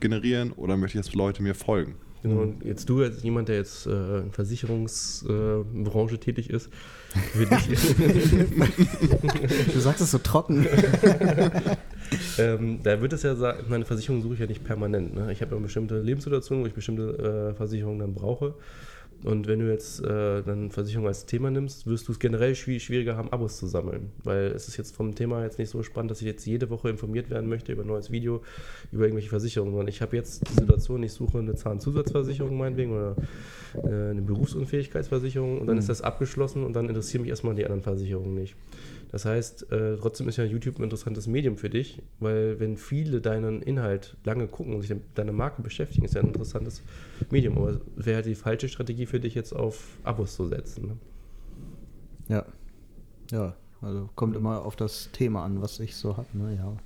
[SPEAKER 3] generieren oder möchte ich, dass Leute mir folgen?
[SPEAKER 2] Genau, und jetzt du als jemand, der jetzt äh, in Versicherungsbranche äh, tätig ist,
[SPEAKER 1] Du sagst es so trocken.
[SPEAKER 2] ähm, da wird es ja sagen, meine Versicherung suche ich ja nicht permanent. Ne? Ich habe ja bestimmte Lebenssituationen, wo ich bestimmte äh, Versicherungen dann brauche. Und wenn du jetzt äh, dann Versicherung als Thema nimmst, wirst du es generell schwieriger haben, Abos zu sammeln. Weil es ist jetzt vom Thema jetzt nicht so spannend, dass ich jetzt jede Woche informiert werden möchte über ein neues Video, über irgendwelche Versicherungen. Sondern ich habe jetzt die Situation, ich suche eine Zahnzusatzversicherung meinetwegen oder äh, eine Berufsunfähigkeitsversicherung und dann mhm. ist das abgeschlossen und dann interessieren mich erstmal die anderen Versicherungen nicht. Das heißt, äh, trotzdem ist ja YouTube ein interessantes Medium für dich, weil wenn viele deinen Inhalt lange gucken und sich mit deiner Marke beschäftigen, ist ja ein interessantes Medium. Aber wäre halt die falsche Strategie für dich jetzt auf Abos zu setzen. Ne?
[SPEAKER 1] Ja. Ja, also kommt immer auf das Thema an, was ich so habe. Ne? Ja.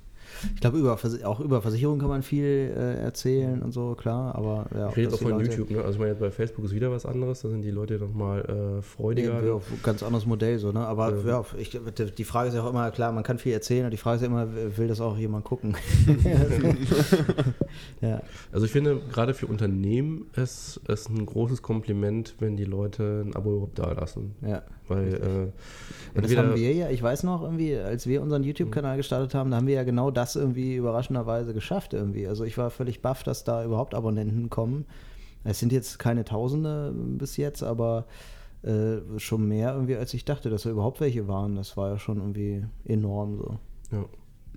[SPEAKER 1] Ich glaube, über, auch über Versicherungen kann man viel äh, erzählen und so, klar, aber
[SPEAKER 2] ja. Ich rede auch von Leute YouTube, ne? Also ich meine, bei Facebook ist wieder was anderes, da sind die Leute nochmal äh, freudiger.
[SPEAKER 1] Ja, ganz anderes Modell so, ne? Aber ja, ja ich, die Frage ist ja auch immer, klar, man kann viel erzählen und die Frage ist ja immer, will das auch jemand gucken?
[SPEAKER 2] ja. Also ich finde, gerade für Unternehmen ist es ein großes Kompliment, wenn die Leute ein Abo überhaupt da lassen.
[SPEAKER 1] Ja.
[SPEAKER 2] Weil äh,
[SPEAKER 1] ja, das haben wir ja, ich weiß noch irgendwie, als wir unseren YouTube-Kanal gestartet haben, da haben wir ja genau das irgendwie überraschenderweise geschafft irgendwie. Also ich war völlig baff, dass da überhaupt Abonnenten kommen. Es sind jetzt keine Tausende bis jetzt, aber äh, schon mehr irgendwie, als ich dachte, dass da überhaupt welche waren. Das war ja schon irgendwie enorm so.
[SPEAKER 3] Ja.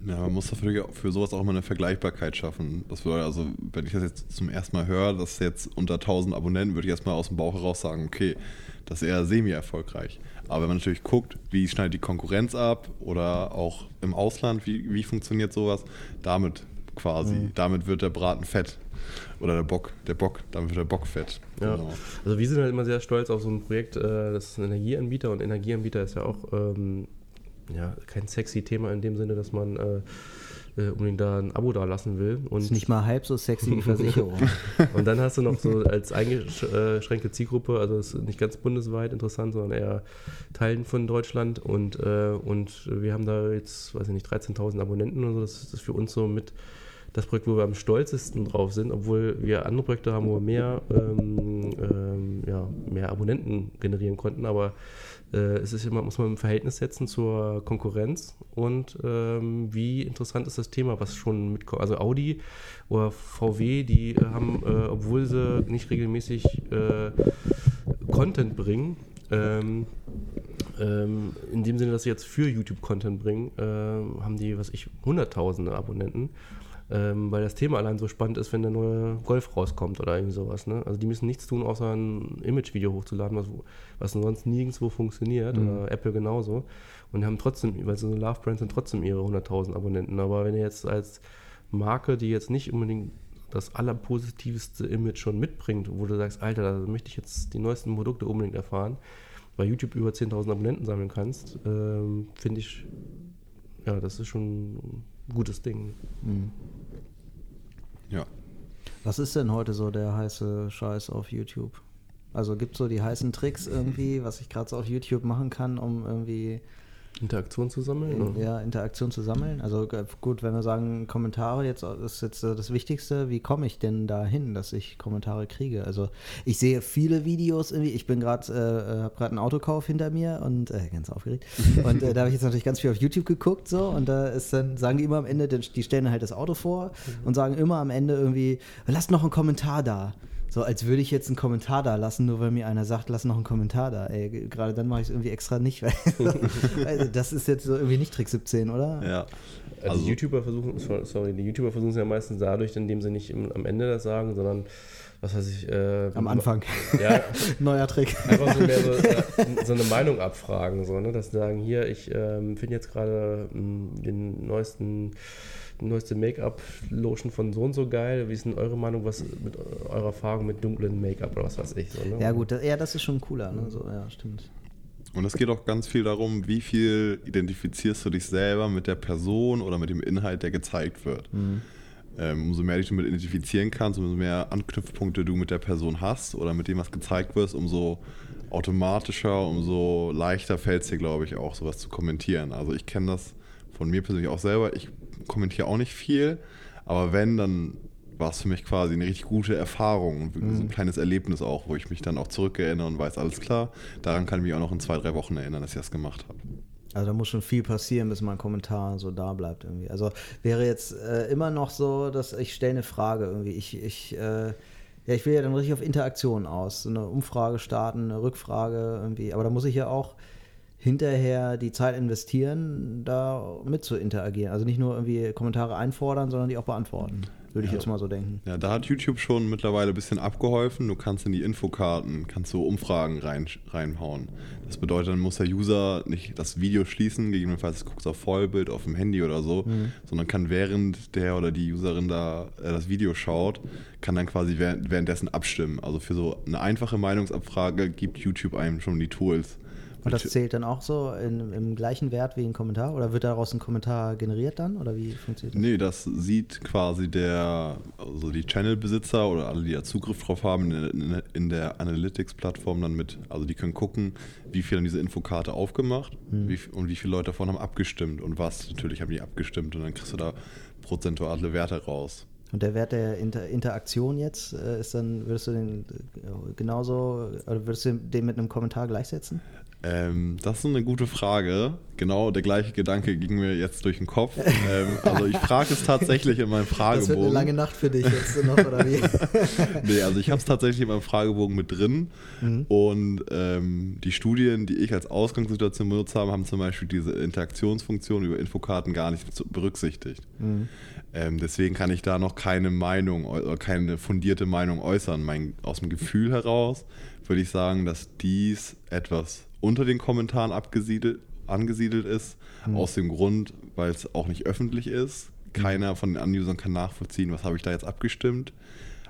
[SPEAKER 3] Ja, man muss dafür für sowas auch mal eine Vergleichbarkeit schaffen. Das bedeutet also, wenn ich das jetzt zum ersten Mal höre, dass jetzt unter 1000 Abonnenten, würde ich erstmal aus dem Bauch heraus sagen, okay, das ist eher semi-erfolgreich. Aber wenn man natürlich guckt, wie schneidet die Konkurrenz ab oder auch im Ausland, wie, wie funktioniert sowas, damit quasi, mhm. damit wird der Braten fett. Oder der Bock, der Bock, damit wird der Bock fett.
[SPEAKER 2] Ja. Genau. Also wir sind halt immer sehr stolz auf so ein Projekt, äh, das ist ein Energieanbieter und Energieanbieter ist ja auch ähm, ja, kein sexy Thema in dem Sinne, dass man äh, äh, unbedingt da ein Abo da lassen will.
[SPEAKER 1] Und ist nicht mal halb so sexy wie Versicherung.
[SPEAKER 2] und dann hast du noch so als eingeschränkte Zielgruppe, also ist nicht ganz bundesweit interessant, sondern eher Teilen von Deutschland und, äh, und wir haben da jetzt, weiß ich nicht, 13.000 Abonnenten und so, das ist für uns so mit das Projekt, wo wir am stolzesten drauf sind, obwohl wir andere Projekte haben, wo wir mehr, ähm, ähm, ja, mehr Abonnenten generieren konnten, aber es ist immer, muss man im Verhältnis setzen zur Konkurrenz und ähm, wie interessant ist das Thema, was schon mit, also Audi oder VW, die äh, haben, äh, obwohl sie nicht regelmäßig äh, Content bringen, ähm, ähm, in dem Sinne, dass sie jetzt für YouTube Content bringen, äh, haben die, was ich, hunderttausende Abonnenten ähm, weil das Thema allein so spannend ist, wenn der neue Golf rauskommt oder irgendwie sowas. Ne? Also die müssen nichts tun, außer ein Image-Video hochzuladen, was, was sonst nirgendwo funktioniert mhm. oder Apple genauso. Und haben trotzdem, weil so Love Brands sind, trotzdem ihre 100.000 Abonnenten. Aber wenn ihr jetzt als Marke, die jetzt nicht unbedingt das allerpositivste Image schon mitbringt, wo du sagst, Alter, da möchte ich jetzt die neuesten Produkte unbedingt erfahren, bei YouTube über 10.000 Abonnenten sammeln kannst, ähm, finde ich, ja, das ist schon gutes Ding. Mhm.
[SPEAKER 3] Ja.
[SPEAKER 1] Was ist denn heute so der heiße Scheiß auf YouTube? Also gibt es so die heißen Tricks irgendwie, was ich gerade so auf YouTube machen kann, um irgendwie
[SPEAKER 2] Interaktion zu sammeln?
[SPEAKER 1] Ja, Interaktion zu sammeln. Also gut, wenn wir sagen Kommentare, jetzt ist jetzt das Wichtigste, wie komme ich denn dahin, dass ich Kommentare kriege? Also ich sehe viele Videos irgendwie, ich bin gerade, äh, habe gerade einen Autokauf hinter mir und äh, ganz aufgeregt. Und äh, da habe ich jetzt natürlich ganz viel auf YouTube geguckt so und da ist dann, sagen die immer am Ende, die stellen halt das Auto vor mhm. und sagen immer am Ende irgendwie, lasst noch einen Kommentar da. So, als würde ich jetzt einen Kommentar da lassen, nur weil mir einer sagt, lass noch einen Kommentar da. Ey, gerade dann mache ich es irgendwie extra nicht, weil also das ist jetzt so irgendwie nicht Trick 17, oder?
[SPEAKER 3] Ja.
[SPEAKER 2] Also, also die YouTuber versuchen, sorry, die YouTuber versuchen es ja meistens dadurch, indem sie nicht im, am Ende das sagen, sondern was weiß ich. Äh,
[SPEAKER 1] Am Anfang. Ja. Neuer Trick.
[SPEAKER 2] Einfach so mehr so, äh, so, eine Meinung abfragen, so, ne? dass sie sagen, hier, ich ähm, finde jetzt gerade mm, den neuesten neueste Make-up-Lotion von so und so geil. Wie ist denn eure Meinung, was mit eurer Erfahrung mit dunklen Make-up oder was weiß ich? So, ne?
[SPEAKER 1] Ja, gut, ja, das ist schon cooler. Ne? So, ja, stimmt.
[SPEAKER 3] Und es geht auch ganz viel darum, wie viel identifizierst du dich selber mit der Person oder mit dem Inhalt, der gezeigt wird. Mhm. Ähm, umso mehr dich damit identifizieren kannst, umso mehr Anknüpfpunkte du mit der Person hast oder mit dem, was gezeigt wird, umso automatischer, umso leichter fällt es dir, glaube ich, auch sowas zu kommentieren. Also ich kenne das von mir persönlich auch selber. Ich kommentiere auch nicht viel, aber wenn, dann war es für mich quasi eine richtig gute Erfahrung und mhm. so ein kleines Erlebnis auch, wo ich mich dann auch zurückerinnere und weiß, alles klar, daran kann ich mich auch noch in zwei, drei Wochen erinnern, dass ich das gemacht habe.
[SPEAKER 1] Also da muss schon viel passieren, bis mein Kommentar so da bleibt irgendwie. Also wäre jetzt äh, immer noch so, dass ich stelle eine Frage irgendwie. Ich, ich, äh, ja, ich will ja dann richtig auf Interaktion aus. So eine Umfrage starten, eine Rückfrage irgendwie. Aber da muss ich ja auch hinterher die Zeit investieren, da mit zu interagieren. Also nicht nur irgendwie Kommentare einfordern, sondern die auch beantworten. Würde ich jetzt mal so denken.
[SPEAKER 3] Ja, da hat YouTube schon mittlerweile ein bisschen abgeholfen. Du kannst in die Infokarten, kannst so Umfragen rein, reinhauen. Das bedeutet, dann muss der User nicht das Video schließen, gegebenenfalls guckst du auf Vollbild auf dem Handy oder so, mhm. sondern kann während der oder die Userin da äh, das Video schaut, kann dann quasi währenddessen abstimmen. Also für so eine einfache Meinungsabfrage gibt YouTube einem schon die Tools.
[SPEAKER 1] Und das zählt dann auch so in, im gleichen Wert wie ein Kommentar? Oder wird daraus ein Kommentar generiert dann? Oder wie funktioniert das?
[SPEAKER 3] Nee, das sieht quasi der, also die Channel-Besitzer oder alle, die da Zugriff drauf haben, in, in der Analytics-Plattform dann mit. Also die können gucken, wie viel an diese Infokarte aufgemacht hm. wie, und wie viele Leute davon haben abgestimmt und was. Natürlich haben die abgestimmt und dann kriegst du da prozentuale Werte raus.
[SPEAKER 1] Und der Wert der Inter Interaktion jetzt äh, ist dann, würdest du den äh, genauso, oder würdest du den mit einem Kommentar gleichsetzen?
[SPEAKER 3] Ähm, das ist eine gute Frage. Genau der gleiche Gedanke ging mir jetzt durch den Kopf. ähm, also ich frage es tatsächlich in meinem Fragebogen. Das wird
[SPEAKER 1] eine lange Nacht für dich jetzt noch, oder wie?
[SPEAKER 3] nee, also ich habe es tatsächlich in meinem Fragebogen mit drin. Mhm. Und ähm, die Studien, die ich als Ausgangssituation benutzt habe, haben zum Beispiel diese Interaktionsfunktion über Infokarten gar nicht berücksichtigt. Mhm. Ähm, deswegen kann ich da noch keine Meinung oder keine fundierte Meinung äußern. Mein, aus dem Gefühl heraus würde ich sagen, dass dies etwas unter den Kommentaren abgesiedelt, angesiedelt ist, mhm. aus dem Grund, weil es auch nicht öffentlich ist. Keiner von den Anusern kann nachvollziehen, was habe ich da jetzt abgestimmt.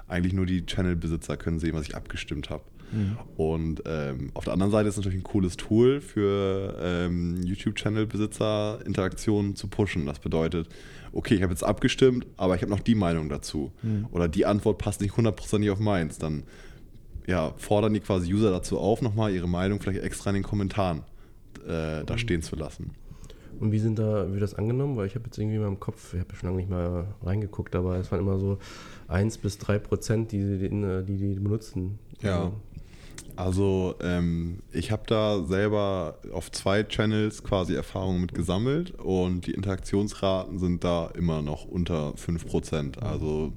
[SPEAKER 3] Eigentlich nur die Channel-Besitzer können sehen, was ich abgestimmt habe. Mhm. Und ähm, auf der anderen Seite ist es natürlich ein cooles Tool für ähm, YouTube-Channel-Besitzer, Interaktionen zu pushen. Das bedeutet, okay, ich habe jetzt abgestimmt, aber ich habe noch die Meinung dazu. Mhm. Oder die Antwort passt nicht hundertprozentig auf meins. Dann ja, fordern die quasi User dazu auf, nochmal ihre Meinung vielleicht extra in den Kommentaren äh, da mhm. stehen zu lassen.
[SPEAKER 2] Und wie sind da, wie das angenommen? Weil ich habe jetzt irgendwie in meinem Kopf, ich habe ja schon lange nicht mal reingeguckt, aber es waren immer so 1 bis 3 Prozent, die die, die, die benutzen.
[SPEAKER 3] Ja. Also ähm, ich habe da selber auf zwei Channels quasi Erfahrungen mit gesammelt und die Interaktionsraten sind da immer noch unter 5%. Also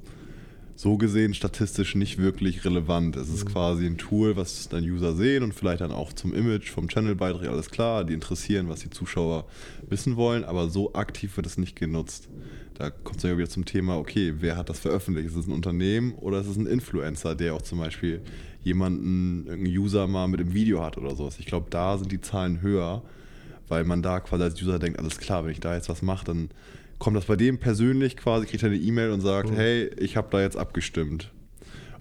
[SPEAKER 3] so gesehen statistisch nicht wirklich relevant. Es ist mhm. quasi ein Tool, was dann User sehen und vielleicht dann auch zum Image vom Channel beiträgt, alles klar, die interessieren, was die Zuschauer wissen wollen, aber so aktiv wird es nicht genutzt. Da kommt es ja wieder zum Thema, okay, wer hat das veröffentlicht? Ist es ein Unternehmen oder ist es ein Influencer, der auch zum Beispiel jemanden, irgendeinen User mal mit im Video hat oder sowas? Ich glaube, da sind die Zahlen höher, weil man da quasi als User denkt, alles klar, wenn ich da jetzt was mache, dann kommt das bei dem persönlich quasi, kriegt er eine E-Mail und sagt, mhm. hey, ich habe da jetzt abgestimmt.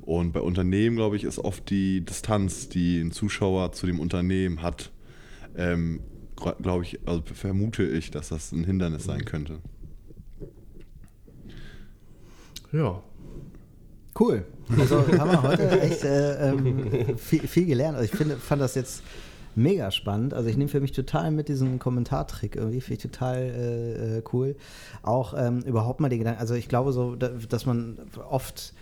[SPEAKER 3] Und bei Unternehmen, glaube ich, ist oft die Distanz, die ein Zuschauer zu dem Unternehmen hat, ähm, glaube ich, also vermute ich, dass das ein Hindernis sein könnte.
[SPEAKER 1] Ja. Cool. Also haben wir heute echt äh, ähm, viel, viel, gelernt. Also ich finde, fand das jetzt mega spannend. Also ich nehme für mich total mit diesem Kommentartrick irgendwie, finde ich total äh, äh, cool. Auch ähm, überhaupt mal den Gedanken, also ich glaube so, dass man oft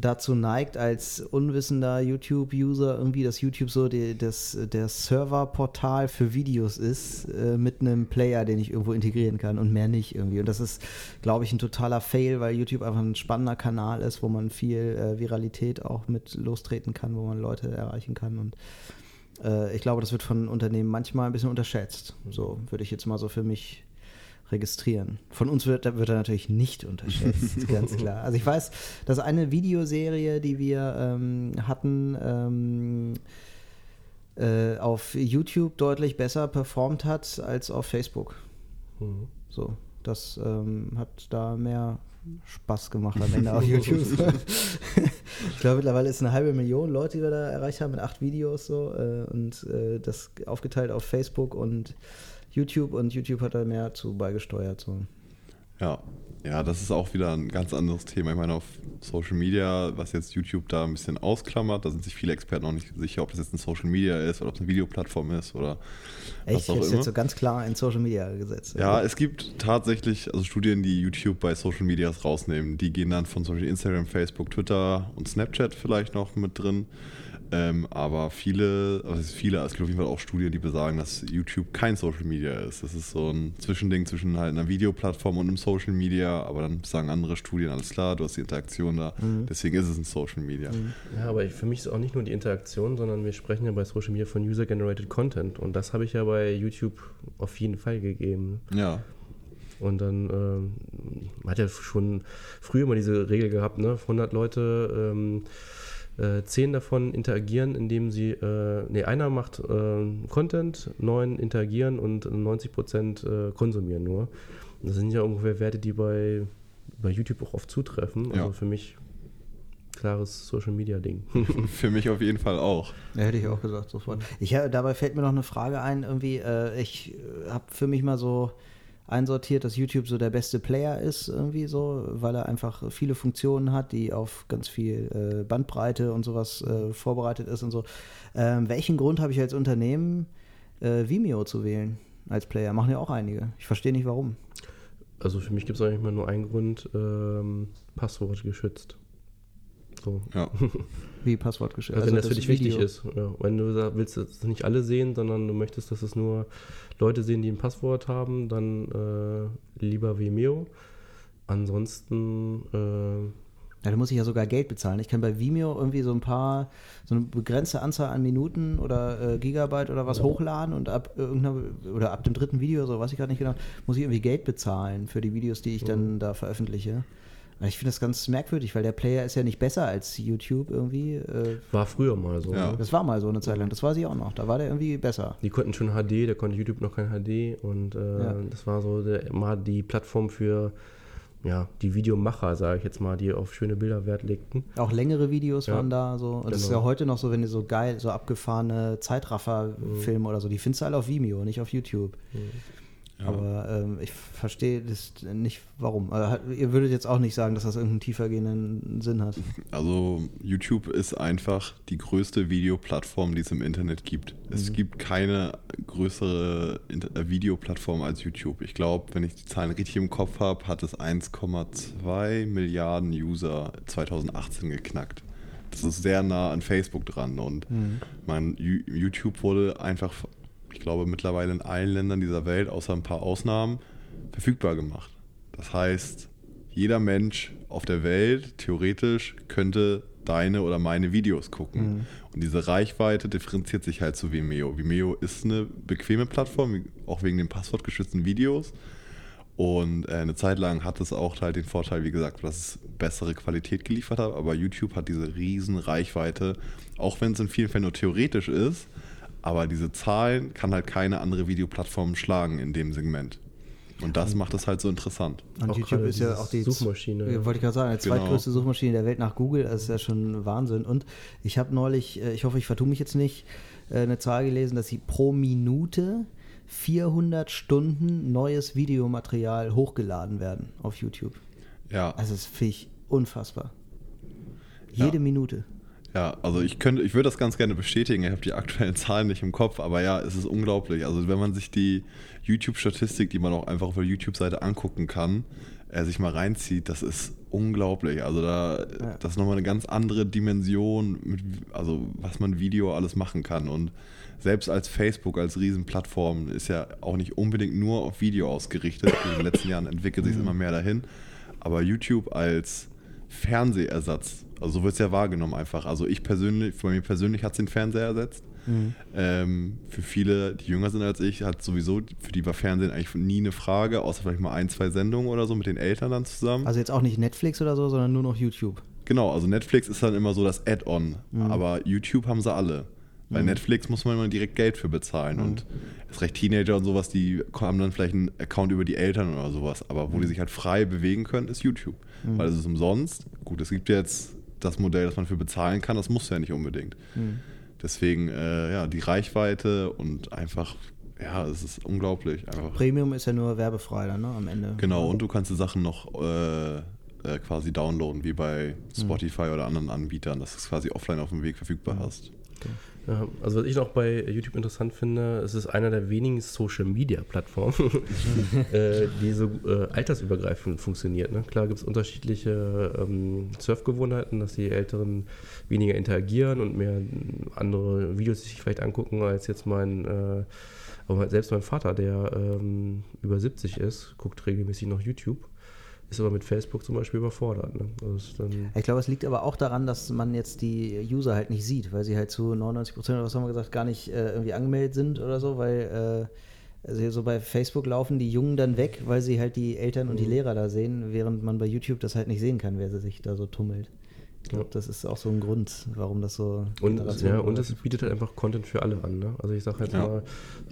[SPEAKER 1] dazu neigt, als unwissender YouTube-User irgendwie, dass YouTube so die, das, der Serverportal für Videos ist, äh, mit einem Player, den ich irgendwo integrieren kann und mehr nicht irgendwie. Und das ist, glaube ich, ein totaler Fail, weil YouTube einfach ein spannender Kanal ist, wo man viel äh, Viralität auch mit lostreten kann, wo man Leute erreichen kann. Und äh, ich glaube, das wird von Unternehmen manchmal ein bisschen unterschätzt. So würde ich jetzt mal so für mich registrieren. Von uns wird, wird er natürlich nicht unterschätzt, ganz klar. Also ich weiß, dass eine Videoserie, die wir ähm, hatten, ähm, äh, auf YouTube deutlich besser performt hat als auf Facebook. Mhm. So, das ähm, hat da mehr Spaß gemacht am Ende auf YouTube. ich glaube, mittlerweile ist eine halbe Million Leute, die wir da erreicht haben mit acht Videos so äh, und äh, das aufgeteilt auf Facebook und YouTube und YouTube hat da mehr zu beigesteuert. So.
[SPEAKER 3] Ja, ja, das ist auch wieder ein ganz anderes Thema. Ich meine, auf Social Media, was jetzt YouTube da ein bisschen ausklammert, da sind sich viele Experten noch nicht sicher, ob das jetzt ein Social Media ist oder ob es eine Videoplattform ist oder
[SPEAKER 1] Echt? was auch immer. jetzt so ganz klar in Social Media gesetzt.
[SPEAKER 3] Ja, es gibt tatsächlich also Studien, die YouTube bei Social Medias rausnehmen. Die gehen dann von zum Beispiel Instagram, Facebook, Twitter und Snapchat vielleicht noch mit drin. Ähm, aber viele, also viele, es gibt auf jeden Fall auch Studien, die besagen, dass YouTube kein Social Media ist. Das ist so ein Zwischending zwischen halt einer Videoplattform und einem Social Media, aber dann sagen andere Studien, alles klar, du hast die Interaktion da, mhm. deswegen ist es ein Social Media. Mhm.
[SPEAKER 2] Ja, aber für mich ist auch nicht nur die Interaktion, sondern wir sprechen ja bei Social Media von User-Generated Content und das habe ich ja bei YouTube auf jeden Fall gegeben.
[SPEAKER 3] Ja.
[SPEAKER 2] Und dann ähm, man hat ja schon früher mal diese Regel gehabt, ne? 100 Leute ähm, äh, zehn davon interagieren, indem sie, äh, nee, einer macht äh, Content, neun interagieren und 90 Prozent äh, konsumieren nur. Das sind ja ungefähr Werte, die bei, bei YouTube auch oft zutreffen. Also ja. für mich klares Social Media Ding.
[SPEAKER 3] Für mich auf jeden Fall auch.
[SPEAKER 1] Ja, hätte ich auch gesagt, sofort. Ich, dabei fällt mir noch eine Frage ein, irgendwie, äh, ich äh, habe für mich mal so einsortiert, dass YouTube so der beste Player ist, irgendwie so, weil er einfach viele Funktionen hat, die auf ganz viel äh, Bandbreite und sowas äh, vorbereitet ist und so. Ähm, welchen Grund habe ich als Unternehmen, äh, Vimeo zu wählen als Player? Machen ja auch einige. Ich verstehe nicht warum.
[SPEAKER 2] Also für mich gibt es eigentlich mal nur einen Grund, ähm, Passwort geschützt.
[SPEAKER 1] So. Ja. Wie Passwort geschützt?
[SPEAKER 2] Also, wenn also das, das für dich Video. wichtig ist. Ja. Wenn du willst, dass nicht alle sehen, sondern du möchtest, dass es nur Leute sehen, die ein Passwort haben, dann äh, lieber Vimeo. Ansonsten. Äh,
[SPEAKER 1] ja, da muss ich ja sogar Geld bezahlen. Ich kann bei Vimeo irgendwie so ein paar, so eine begrenzte Anzahl an Minuten oder äh, Gigabyte oder was ja. hochladen und ab irgendeiner oder ab dem dritten Video, so weiß ich gerade nicht genau, muss ich irgendwie Geld bezahlen für die Videos, die ich ja. dann da veröffentliche. Ich finde das ganz merkwürdig, weil der Player ist ja nicht besser als YouTube irgendwie. Äh.
[SPEAKER 2] War früher mal so.
[SPEAKER 1] Ja. Ne? Das war mal so eine Zeit lang, das weiß ich auch noch. Da war der irgendwie besser.
[SPEAKER 2] Die konnten schon HD, da konnte YouTube noch kein HD und äh, ja. das war so der, mal die Plattform für ja, die Videomacher, sage ich jetzt mal, die auf schöne Bilder Wert legten.
[SPEAKER 1] Auch längere Videos ja. waren da so. Und genau. das ist genau. ja heute noch so, wenn du so geil, so abgefahrene Zeitraffer-Filme mhm. oder so, die findest du alle auf Vimeo, nicht auf YouTube. Mhm. Ja. Aber ähm, ich verstehe das nicht, warum. Also, ihr würdet jetzt auch nicht sagen, dass das irgendeinen tiefergehenden Sinn hat.
[SPEAKER 3] Also YouTube ist einfach die größte Videoplattform, die es im Internet gibt. Mhm. Es gibt keine größere äh, Videoplattform als YouTube. Ich glaube, wenn ich die Zahlen richtig im Kopf habe, hat es 1,2 Milliarden User 2018 geknackt. Das ist sehr nah an Facebook dran und mhm. mein YouTube wurde einfach ich glaube, mittlerweile in allen Ländern dieser Welt, außer ein paar Ausnahmen, verfügbar gemacht. Das heißt, jeder Mensch auf der Welt theoretisch könnte deine oder meine Videos gucken. Mhm. Und diese Reichweite differenziert sich halt zu Vimeo. Vimeo ist eine bequeme Plattform, auch wegen den passwortgeschützten Videos. Und äh, eine Zeit lang hat es auch halt den Vorteil, wie gesagt, dass es bessere Qualität geliefert hat. Aber YouTube hat diese riesen Reichweite, auch wenn es in vielen Fällen nur theoretisch ist, aber diese Zahlen kann halt keine andere Videoplattform schlagen in dem Segment. Und das macht es halt so interessant.
[SPEAKER 1] Und
[SPEAKER 2] Auch
[SPEAKER 1] YouTube ist ja auch die
[SPEAKER 2] Suchmaschine.
[SPEAKER 1] Ja, Wollte ich gerade sagen, die
[SPEAKER 3] Genau.
[SPEAKER 1] zweitgrößte Suchmaschine der Welt nach Google. Das ist ja schon Wahnsinn. Und ich habe neulich, äh, ich hoffe, ich vertue mich jetzt nicht, äh, eine Zahl gelesen, dass sie pro Minute 400 Stunden neues Videomaterial hochgeladen werden auf YouTube.
[SPEAKER 3] Ja,
[SPEAKER 1] Also das finde ich unfassbar.
[SPEAKER 3] Ja.
[SPEAKER 1] Jede Minute.
[SPEAKER 3] Ja, also ich könnte, ich würde das ganz gerne bestätigen. Ich habe die aktuellen Zahlen nicht im Kopf, aber ja, es ist unglaublich. Also wenn man sich die YouTube-Statistik, die man auch einfach auf der YouTube-Seite angucken kann, äh, sich mal reinzieht, das ist unglaublich. Also da,
[SPEAKER 1] Ja.
[SPEAKER 3] das ist nochmal eine ganz andere Dimension, mit, also was man Video alles machen kann. Und selbst als Facebook, als Riesenplattform, ist ja auch nicht unbedingt nur auf Video ausgerichtet. In den letzten Jahren entwickelt sich immer mehr dahin. Aber YouTube als Fernsehersatz, also so wird es ja wahrgenommen einfach. Also ich persönlich, bei mir persönlich hat es den Fernseher ersetzt. Ähm, für viele, die jünger sind als ich, hat sowieso, für die war Fernsehen eigentlich nie eine Frage, außer vielleicht mal ein, zwei Sendungen oder so mit den Eltern dann zusammen.
[SPEAKER 1] Also jetzt auch nicht Netflix oder so, sondern nur noch YouTube.
[SPEAKER 3] Genau, also Netflix ist dann immer so das Add-on, aber YouTube haben sie alle. Weil Netflix muss man immer direkt Geld für bezahlen und erst recht Teenager und sowas, die haben dann vielleicht einen Account über die Eltern oder sowas, aber wo die sich halt frei bewegen können, ist YouTube. Weil es ist umsonst. Gut, es gibt jetzt das Modell, das man für bezahlen kann, das muss ja nicht unbedingt. Deswegen, äh, ja, die Reichweite und einfach, ja, es ist unglaublich. Einfach.
[SPEAKER 1] Premium ist ja nur werbefrei dann, ne, am Ende.
[SPEAKER 3] Genau, und du kannst die Sachen noch äh, äh, quasi downloaden, wie bei
[SPEAKER 1] Mhm.
[SPEAKER 3] Spotify oder anderen Anbietern, dass du es quasi offline auf dem Weg verfügbar
[SPEAKER 1] Mhm.
[SPEAKER 3] hast.
[SPEAKER 2] Ja, also was ich noch bei YouTube interessant finde, es ist einer der wenigen Social Media Plattformen, äh, die so äh, altersübergreifend funktioniert. Ne? Klar gibt es unterschiedliche ähm, Surfgewohnheiten, dass die Älteren weniger interagieren und mehr andere Videos sich vielleicht angucken als jetzt mein, äh, aber selbst mein Vater, der ähm, über 70 ist, guckt regelmäßig noch YouTube, ist aber mit Facebook zum Beispiel überfordert. Ne? Also
[SPEAKER 1] Ich glaube, es liegt aber auch daran, dass man jetzt die User halt nicht sieht, weil sie halt zu 99 Prozent oder was haben wir gesagt, gar nicht äh, irgendwie angemeldet sind oder so, weil äh, also so bei Facebook laufen die Jungen dann weg, weil sie halt die Eltern und die
[SPEAKER 2] Mhm.
[SPEAKER 1] Lehrer da sehen, während man bei YouTube das halt nicht sehen kann, wer sie sich da so tummelt. Ich glaube, das ist auch so ein Grund, warum das so.
[SPEAKER 2] Und,
[SPEAKER 1] Generationen
[SPEAKER 2] ja, und es
[SPEAKER 1] übergreifend
[SPEAKER 2] bietet halt einfach Content für alle an. Ne? Also ich sage jetzt
[SPEAKER 3] Ja.
[SPEAKER 2] mal,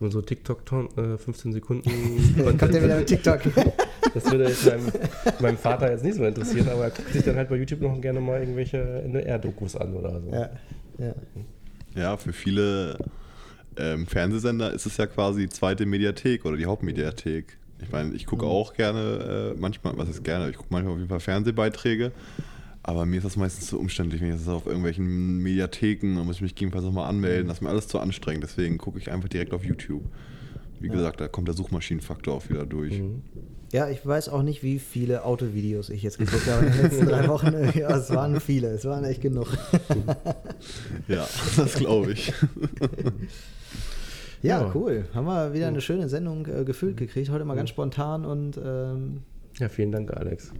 [SPEAKER 2] nur so TikTok äh, 15 Sekunden
[SPEAKER 1] Kommt der wieder mit TikTok?
[SPEAKER 2] Das würde jetzt meinem, meinem Vater jetzt nicht so interessieren, aber er guckt sich dann halt bei YouTube noch gerne mal irgendwelche NDR-Dokus an oder so.
[SPEAKER 1] ja, ja.
[SPEAKER 3] Ja, für viele ähm, Fernsehsender ist es ja quasi die zweite Mediathek oder die Hauptmediathek. Ich meine, ich
[SPEAKER 1] Mhm.
[SPEAKER 3] gucke auch gerne, äh, manchmal, was ist gerne, ich gucke manchmal auf jeden Fall Fernsehbeiträge, aber mir ist das meistens zu umständlich, wenn ich das auf irgendwelchen Mediatheken, da muss ich mich gegebenenfalls nochmal anmelden, das ist mir alles zu anstrengend, deswegen gucke ich einfach direkt auf YouTube. Wie gesagt, da kommt der Suchmaschinenfaktor auch wieder durch.
[SPEAKER 2] Mhm.
[SPEAKER 1] Ja, ich weiß auch nicht, wie viele Autovideos ich jetzt geguckt habe in den letzten drei Wochen. Ja, es waren viele, es waren echt genug.
[SPEAKER 3] Ja, das glaube ich.
[SPEAKER 1] Ja,
[SPEAKER 2] Ja.
[SPEAKER 1] cool. Haben wir wieder eine schöne Sendung äh, gefüllt gekriegt. Heute mal ganz spontan und ähm,
[SPEAKER 2] Ja, vielen Dank, Alex.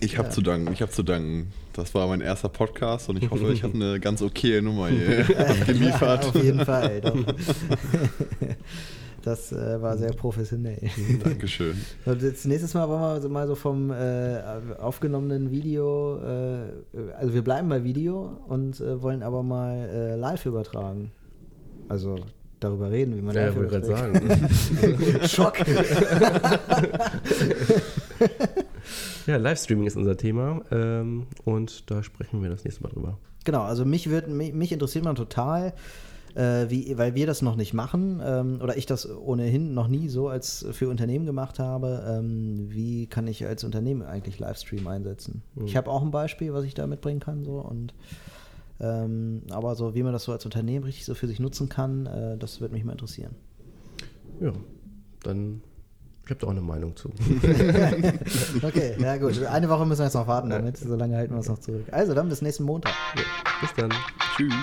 [SPEAKER 3] Ich habe
[SPEAKER 1] Ja.
[SPEAKER 3] zu danken, ich habe zu danken. Das war mein erster Podcast und ich hoffe, ich habe eine ganz okay Nummer hier geliefert.
[SPEAKER 1] auf jeden Fall. Doch. Das äh, war sehr professionell.
[SPEAKER 3] Dankeschön.
[SPEAKER 1] Und jetzt nächstes Mal wollen wir so mal so vom äh, aufgenommenen Video, äh, also wir bleiben bei Video und äh, wollen aber mal äh, live übertragen. Also darüber reden, wie man
[SPEAKER 2] Ja,
[SPEAKER 1] live
[SPEAKER 2] wollte gerade
[SPEAKER 1] überträgt.
[SPEAKER 2] sagen.
[SPEAKER 1] Schock.
[SPEAKER 2] Ja, Livestreaming ist unser Thema ähm, und da sprechen wir das nächste Mal drüber.
[SPEAKER 1] Genau, also mich, wird, mich, mich interessiert man total, äh, wie, weil wir das noch nicht machen ähm, oder ich das ohnehin noch nie so als für Unternehmen gemacht habe. Ähm, wie kann ich als Unternehmen eigentlich Livestream einsetzen? Ich habe auch ein Beispiel, was ich da mitbringen kann, so und ähm, aber so wie man das so als Unternehmen richtig so für sich nutzen kann, äh, das würde mich mal interessieren.
[SPEAKER 2] Ja, dann, ich habe da auch eine Meinung zu.
[SPEAKER 1] Okay, ja gut. Eine Woche müssen wir jetzt noch warten damit. So lange halten wir uns noch zurück. Also dann bis nächsten Montag.
[SPEAKER 2] ja, bis dann.
[SPEAKER 3] Tschüss.